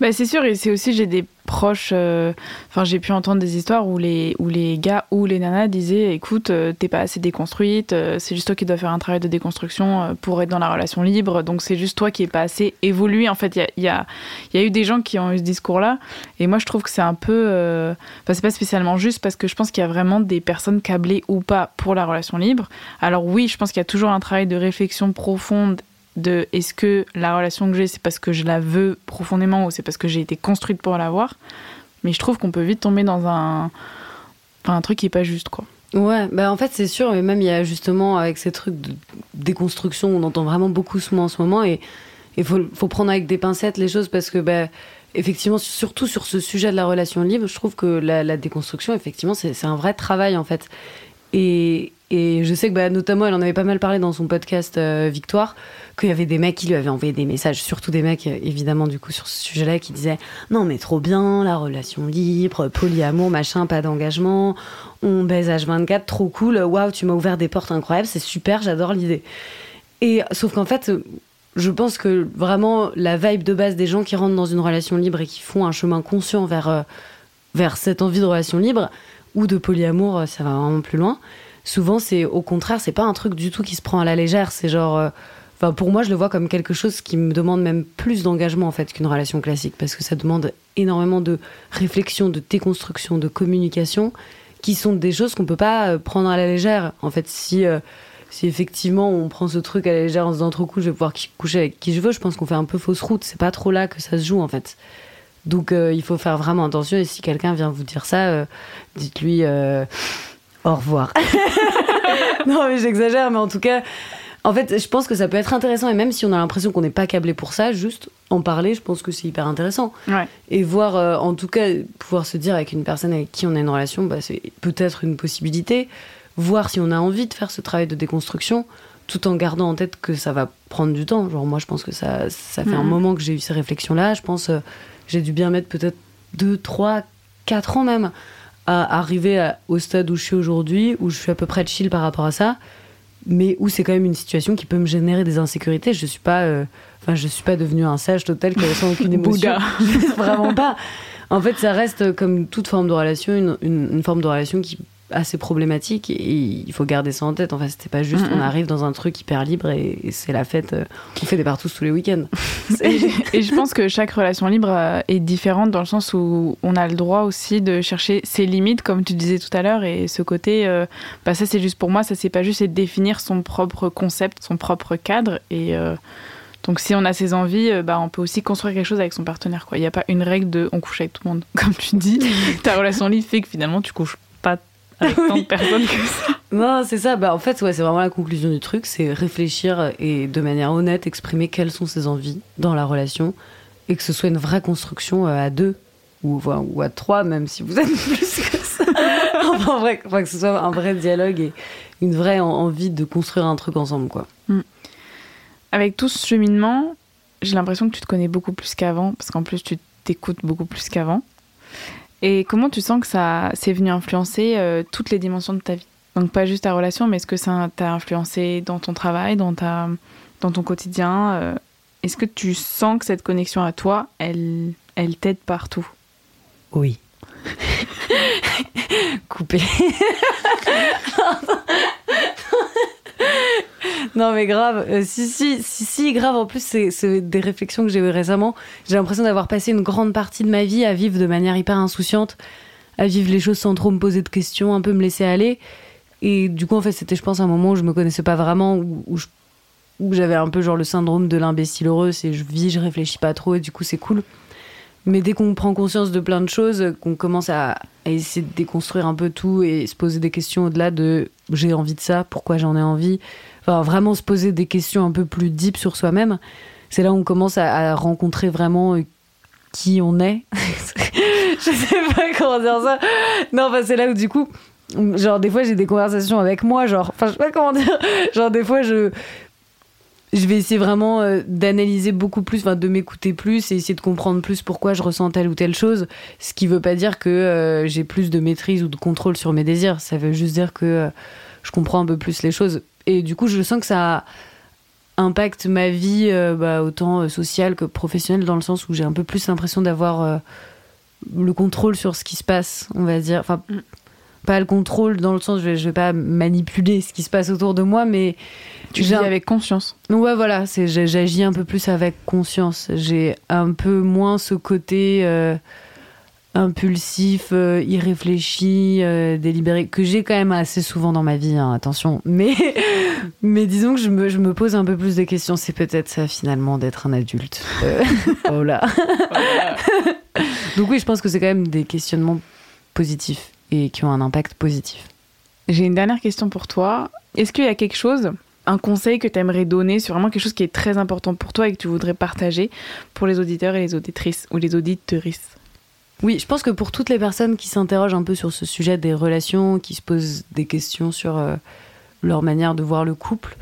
Bah, c'est sûr, et c'est aussi, j'ai des proches, euh, enfin j'ai pu entendre des histoires où les, où les gars ou les nanas disaient écoute, euh, t'es pas assez déconstruite, euh, c'est juste toi qui dois faire un travail de déconstruction pour être dans la relation libre, donc c'est juste toi qui est pas assez évolué. En fait, il y a, y, y a, eu des gens qui ont eu ce discours-là, et moi je trouve que c'est un peu. Enfin, c'est pas spécialement juste parce que je pense qu'il y a vraiment des personnes câblées ou pas pour la relation libre. Alors oui, je pense qu'il y a toujours un travail de réflexion profonde de est-ce que la relation que j'ai, c'est parce que je la veux profondément ou c'est parce que j'ai été construite pour l'avoir. Mais je trouve qu'on peut vite tomber dans un, un truc qui est pas juste, quoi. Ouais, bah en fait c'est sûr, mais même il y a justement avec ces trucs de déconstruction, on entend vraiment beaucoup ce mot en ce moment et il faut, faut, prendre avec des pincettes les choses parce que bah, effectivement, surtout sur ce sujet de la relation libre, je trouve que la, la déconstruction, effectivement, c'est un vrai travail en fait. Et, et je sais que bah, notamment, elle en avait pas mal parlé dans son podcast euh, Victoire, qu'il y avait des mecs qui lui avaient envoyé des messages, surtout des mecs, euh, évidemment, du coup, sur ce sujet-là, qui disaient Non, mais trop bien, la relation libre, polyamour, machin, pas d'engagement, on baise H24, trop cool, waouh, tu m'as ouvert des portes incroyables, c'est super, j'adore l'idée. Et sauf qu'en fait, je pense que vraiment, la vibe de base des gens qui rentrent dans une relation libre et qui font un chemin conscient vers, euh, vers cette envie de relation libre, ou de polyamour, ça va vraiment plus loin souvent c'est au contraire, c'est pas un truc du tout qui se prend à la légère. C'est genre, euh, enfin pour moi, je le vois comme quelque chose qui me demande même plus d'engagement en fait qu'une relation classique, parce que ça demande énormément de réflexion, de déconstruction, de communication, qui sont des choses qu'on peut pas euh, prendre à la légère. En fait, si euh, si effectivement on prend ce truc à la légère en se disant trop cool, je vais pouvoir coucher avec qui je veux, je pense qu'on fait un peu fausse route. C'est pas trop là que ça se joue en fait. Donc il faut faire vraiment attention. Et si quelqu'un vient vous dire ça, dites-lui au revoir. non, mais j'exagère, mais en tout cas, en fait, je pense que ça peut être intéressant, et même si on a l'impression qu'on n'est pas câblé pour ça, juste en parler, je pense que c'est hyper intéressant. Et voir, euh, en tout cas, pouvoir se dire avec une personne avec qui on a une relation, bah, c'est peut-être une possibilité. Voir si on a envie de faire ce travail de déconstruction, tout en gardant en tête que ça va prendre du temps. Genre, moi, je pense que ça, ça fait un mhm. moment que j'ai eu ces réflexions-là. Je pense euh, j'ai dû bien mettre peut-être 2, 3, 4 ans même à arriver au stade où je suis aujourd'hui, où je suis à peu près chill par rapport à ça, mais où c'est quand même une situation qui peut me générer des insécurités. Je suis pas, euh, enfin, je suis pas devenu un sage total qui ressent aucune émotion. Vraiment pas. En fait, ça reste comme toute forme de relation, une, une forme de relation qui assez problématique et il faut garder ça en tête. En fait, c'était pas juste on arrive dans un truc hyper libre et, c'est la fête. Euh, on fait des partous tous les week-ends. et, je pense que chaque relation libre euh, est différente dans le sens où on a le droit aussi de chercher ses limites, comme tu disais tout à l'heure, et ce côté, euh, bah ça c'est juste pour moi, ça c'est pas juste, c'est définir son propre concept, son propre cadre et donc si on a ses envies, bah, on peut aussi construire quelque chose avec son partenaire. Il n'y a pas une règle de on couche avec tout le monde. Comme tu dis, ta relation libre fait que finalement tu couches avec tant de personnes que ça. Non, c'est ça. Bah, en fait, ouais, c'est vraiment la conclusion du truc. C'est réfléchir et de manière honnête exprimer quelles sont ses envies dans la relation et que ce soit une vraie construction euh, à deux ou, ou à trois, même si vous êtes plus que ça. enfin, vrai, que ce soit un vrai dialogue et une vraie envie de construire un truc ensemble, quoi. Mm. Avec tout ce cheminement, j'ai l'impression que tu te connais beaucoup plus qu'avant, parce qu'en plus, tu t'écoutes beaucoup plus qu'avant. Et comment tu sens que ça s'est venu influencer euh, toutes les dimensions de ta vie? Donc pas juste ta relation, mais est-ce que ça t'a influencé dans ton travail, dans, ta, dans ton quotidien euh, Est-ce que tu sens que cette connexion à toi, elle, elle t'aide partout? Oui. Coupé. non mais grave, euh, si, si, si, grave. En plus, c'est des réflexions que j'ai eues récemment. J'ai l'impression d'avoir passé une grande partie de ma vie à vivre de manière hyper insouciante, à vivre les choses sans trop me poser de questions, un peu me laisser aller. Et du coup, en fait, c'était, je pense, un moment où je me connaissais pas vraiment, où, où j'avais un peu genre le syndrome de l'imbécile heureux, c'est je vis, je réfléchis pas trop, et du coup, c'est cool. Mais dès qu'on prend conscience de plein de choses, qu'on commence à, essayer de déconstruire un peu tout et se poser des questions au-delà de j'ai envie de ça, pourquoi j'en ai envie, enfin vraiment se poser des questions un peu plus deep sur soi-même, c'est là où on commence à, à rencontrer vraiment qui on est. je sais pas comment dire ça. Non, enfin, c'est là où du coup, genre des fois j'ai des conversations avec moi, genre, enfin je sais pas comment dire, genre des fois je je vais essayer vraiment euh, d'analyser beaucoup plus, enfin de m'écouter plus et essayer de comprendre plus pourquoi je ressens telle ou telle chose. Ce qui veut pas dire que euh, j'ai plus de maîtrise ou de contrôle sur mes désirs. Ça veut juste dire que euh, je comprends un peu plus les choses. Et du coup, je sens que ça impacte ma vie, bah, autant sociale que professionnelle, dans le sens où j'ai un peu plus l'impression d'avoir le contrôle sur ce qui se passe, on va dire. Enfin, mm. pas le contrôle dans le sens, je vais, je vais pas manipuler ce qui se passe autour de moi, mais tu vis avec conscience. Ouais, voilà, c'est j'agis un peu plus avec conscience. J'ai un peu moins ce côté euh, impulsif, euh, irréfléchi, euh, délibéré que j'ai quand même assez souvent dans ma vie. Hein, attention, mais mais disons que je me, je me pose un peu plus de questions. C'est peut-être ça finalement d'être un adulte. oh là. Donc oui, je pense que c'est quand même des questionnements positifs et qui ont un impact positif. J'ai une dernière question pour toi. Est-ce qu'il y a quelque chose un conseil que tu aimerais donner sur vraiment quelque chose qui est très important pour toi et que tu voudrais partager pour les auditeurs et les auditrices ou les auditrices? Oui, je pense que pour toutes les personnes qui s'interrogent un peu sur ce sujet des relations, qui se posent des questions sur euh, leur manière de voir le couple,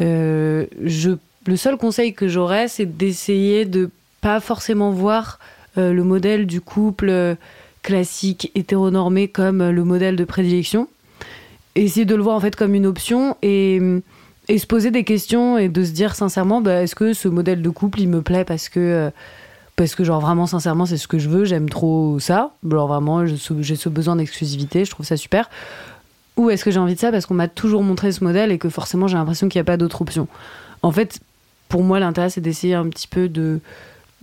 euh, je, le seul conseil que j'aurais, c'est d'essayer de pas forcément voir euh, le modèle du couple classique hétéronormé comme le modèle de prédilection. Essayer de le voir en fait comme une option et et se poser des questions et de se dire sincèrement bah, est-ce que ce modèle de couple il me plaît parce que euh, parce que genre vraiment sincèrement c'est ce que je veux j'aime trop ça. Vraiment j'ai ce besoin d'exclusivité je trouve ça super. Ou est-ce que j'ai envie de ça parce qu'on m'a toujours montré ce modèle et que forcément j'ai l'impression qu'il n'y a pas d'autre option? En fait pour moi l'intérêt c'est d'essayer un petit peu de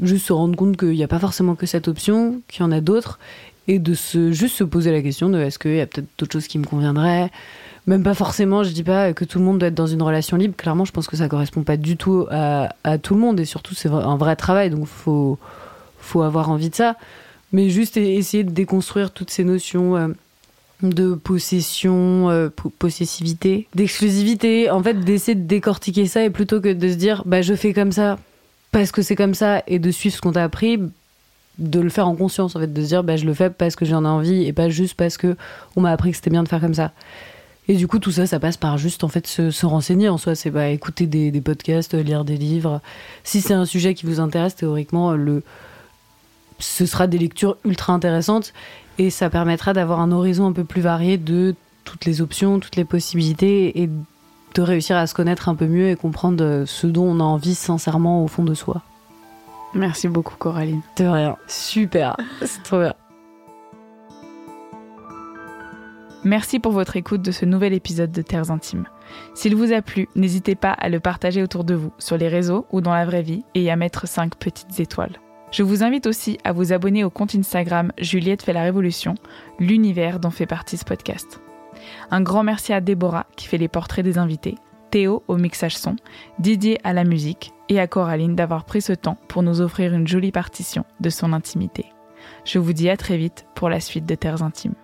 juste se rendre compte qu'il n'y a pas forcément que cette option qu'il y en a d'autres et de se juste se poser la question de est-ce qu'il y a peut-être d'autres choses qui me conviendraient? Même pas forcément, je dis pas que tout le monde doit être dans une relation libre. Clairement, je pense que ça correspond pas du tout à, tout le monde et surtout c'est un vrai travail, donc faut faut avoir envie de ça. Mais juste essayer de déconstruire toutes ces notions euh, de possession, euh, possessivité, d'exclusivité. En fait, d'essayer de décortiquer ça et plutôt que de se dire bah je fais comme ça parce que c'est comme ça et de suivre ce qu'on t'a appris, de le faire en conscience en fait, de se dire bah je le fais parce que j'en ai envie et pas juste parce que on m'a appris que c'était bien de faire comme ça. Et du coup, tout ça, ça passe par juste en fait se, renseigner en soi. C'est bah, écouter des, podcasts, lire des livres. Si c'est un sujet qui vous intéresse, théoriquement, le, ce sera des lectures ultra intéressantes et ça permettra d'avoir un horizon un peu plus varié de toutes les options, toutes les possibilités et de réussir à se connaître un peu mieux et comprendre ce dont on a envie sincèrement au fond de soi. Merci beaucoup Coraline. De rien. Super. C'est trop bien. Merci pour votre écoute de ce nouvel épisode de Terres Intimes. S'il vous a plu, n'hésitez pas à le partager autour de vous, sur les réseaux ou dans la vraie vie, et à mettre 5 petites étoiles. Je vous invite aussi à vous abonner au compte Instagram Juliette fait la révolution, l'univers dont fait partie ce podcast. Un grand merci à Déborah qui fait les portraits des invités, Théo au mixage son, Didier à la musique et à Coraline d'avoir pris ce temps pour nous offrir une jolie partition de son intimité. Je vous dis à très vite pour la suite de Terres Intimes.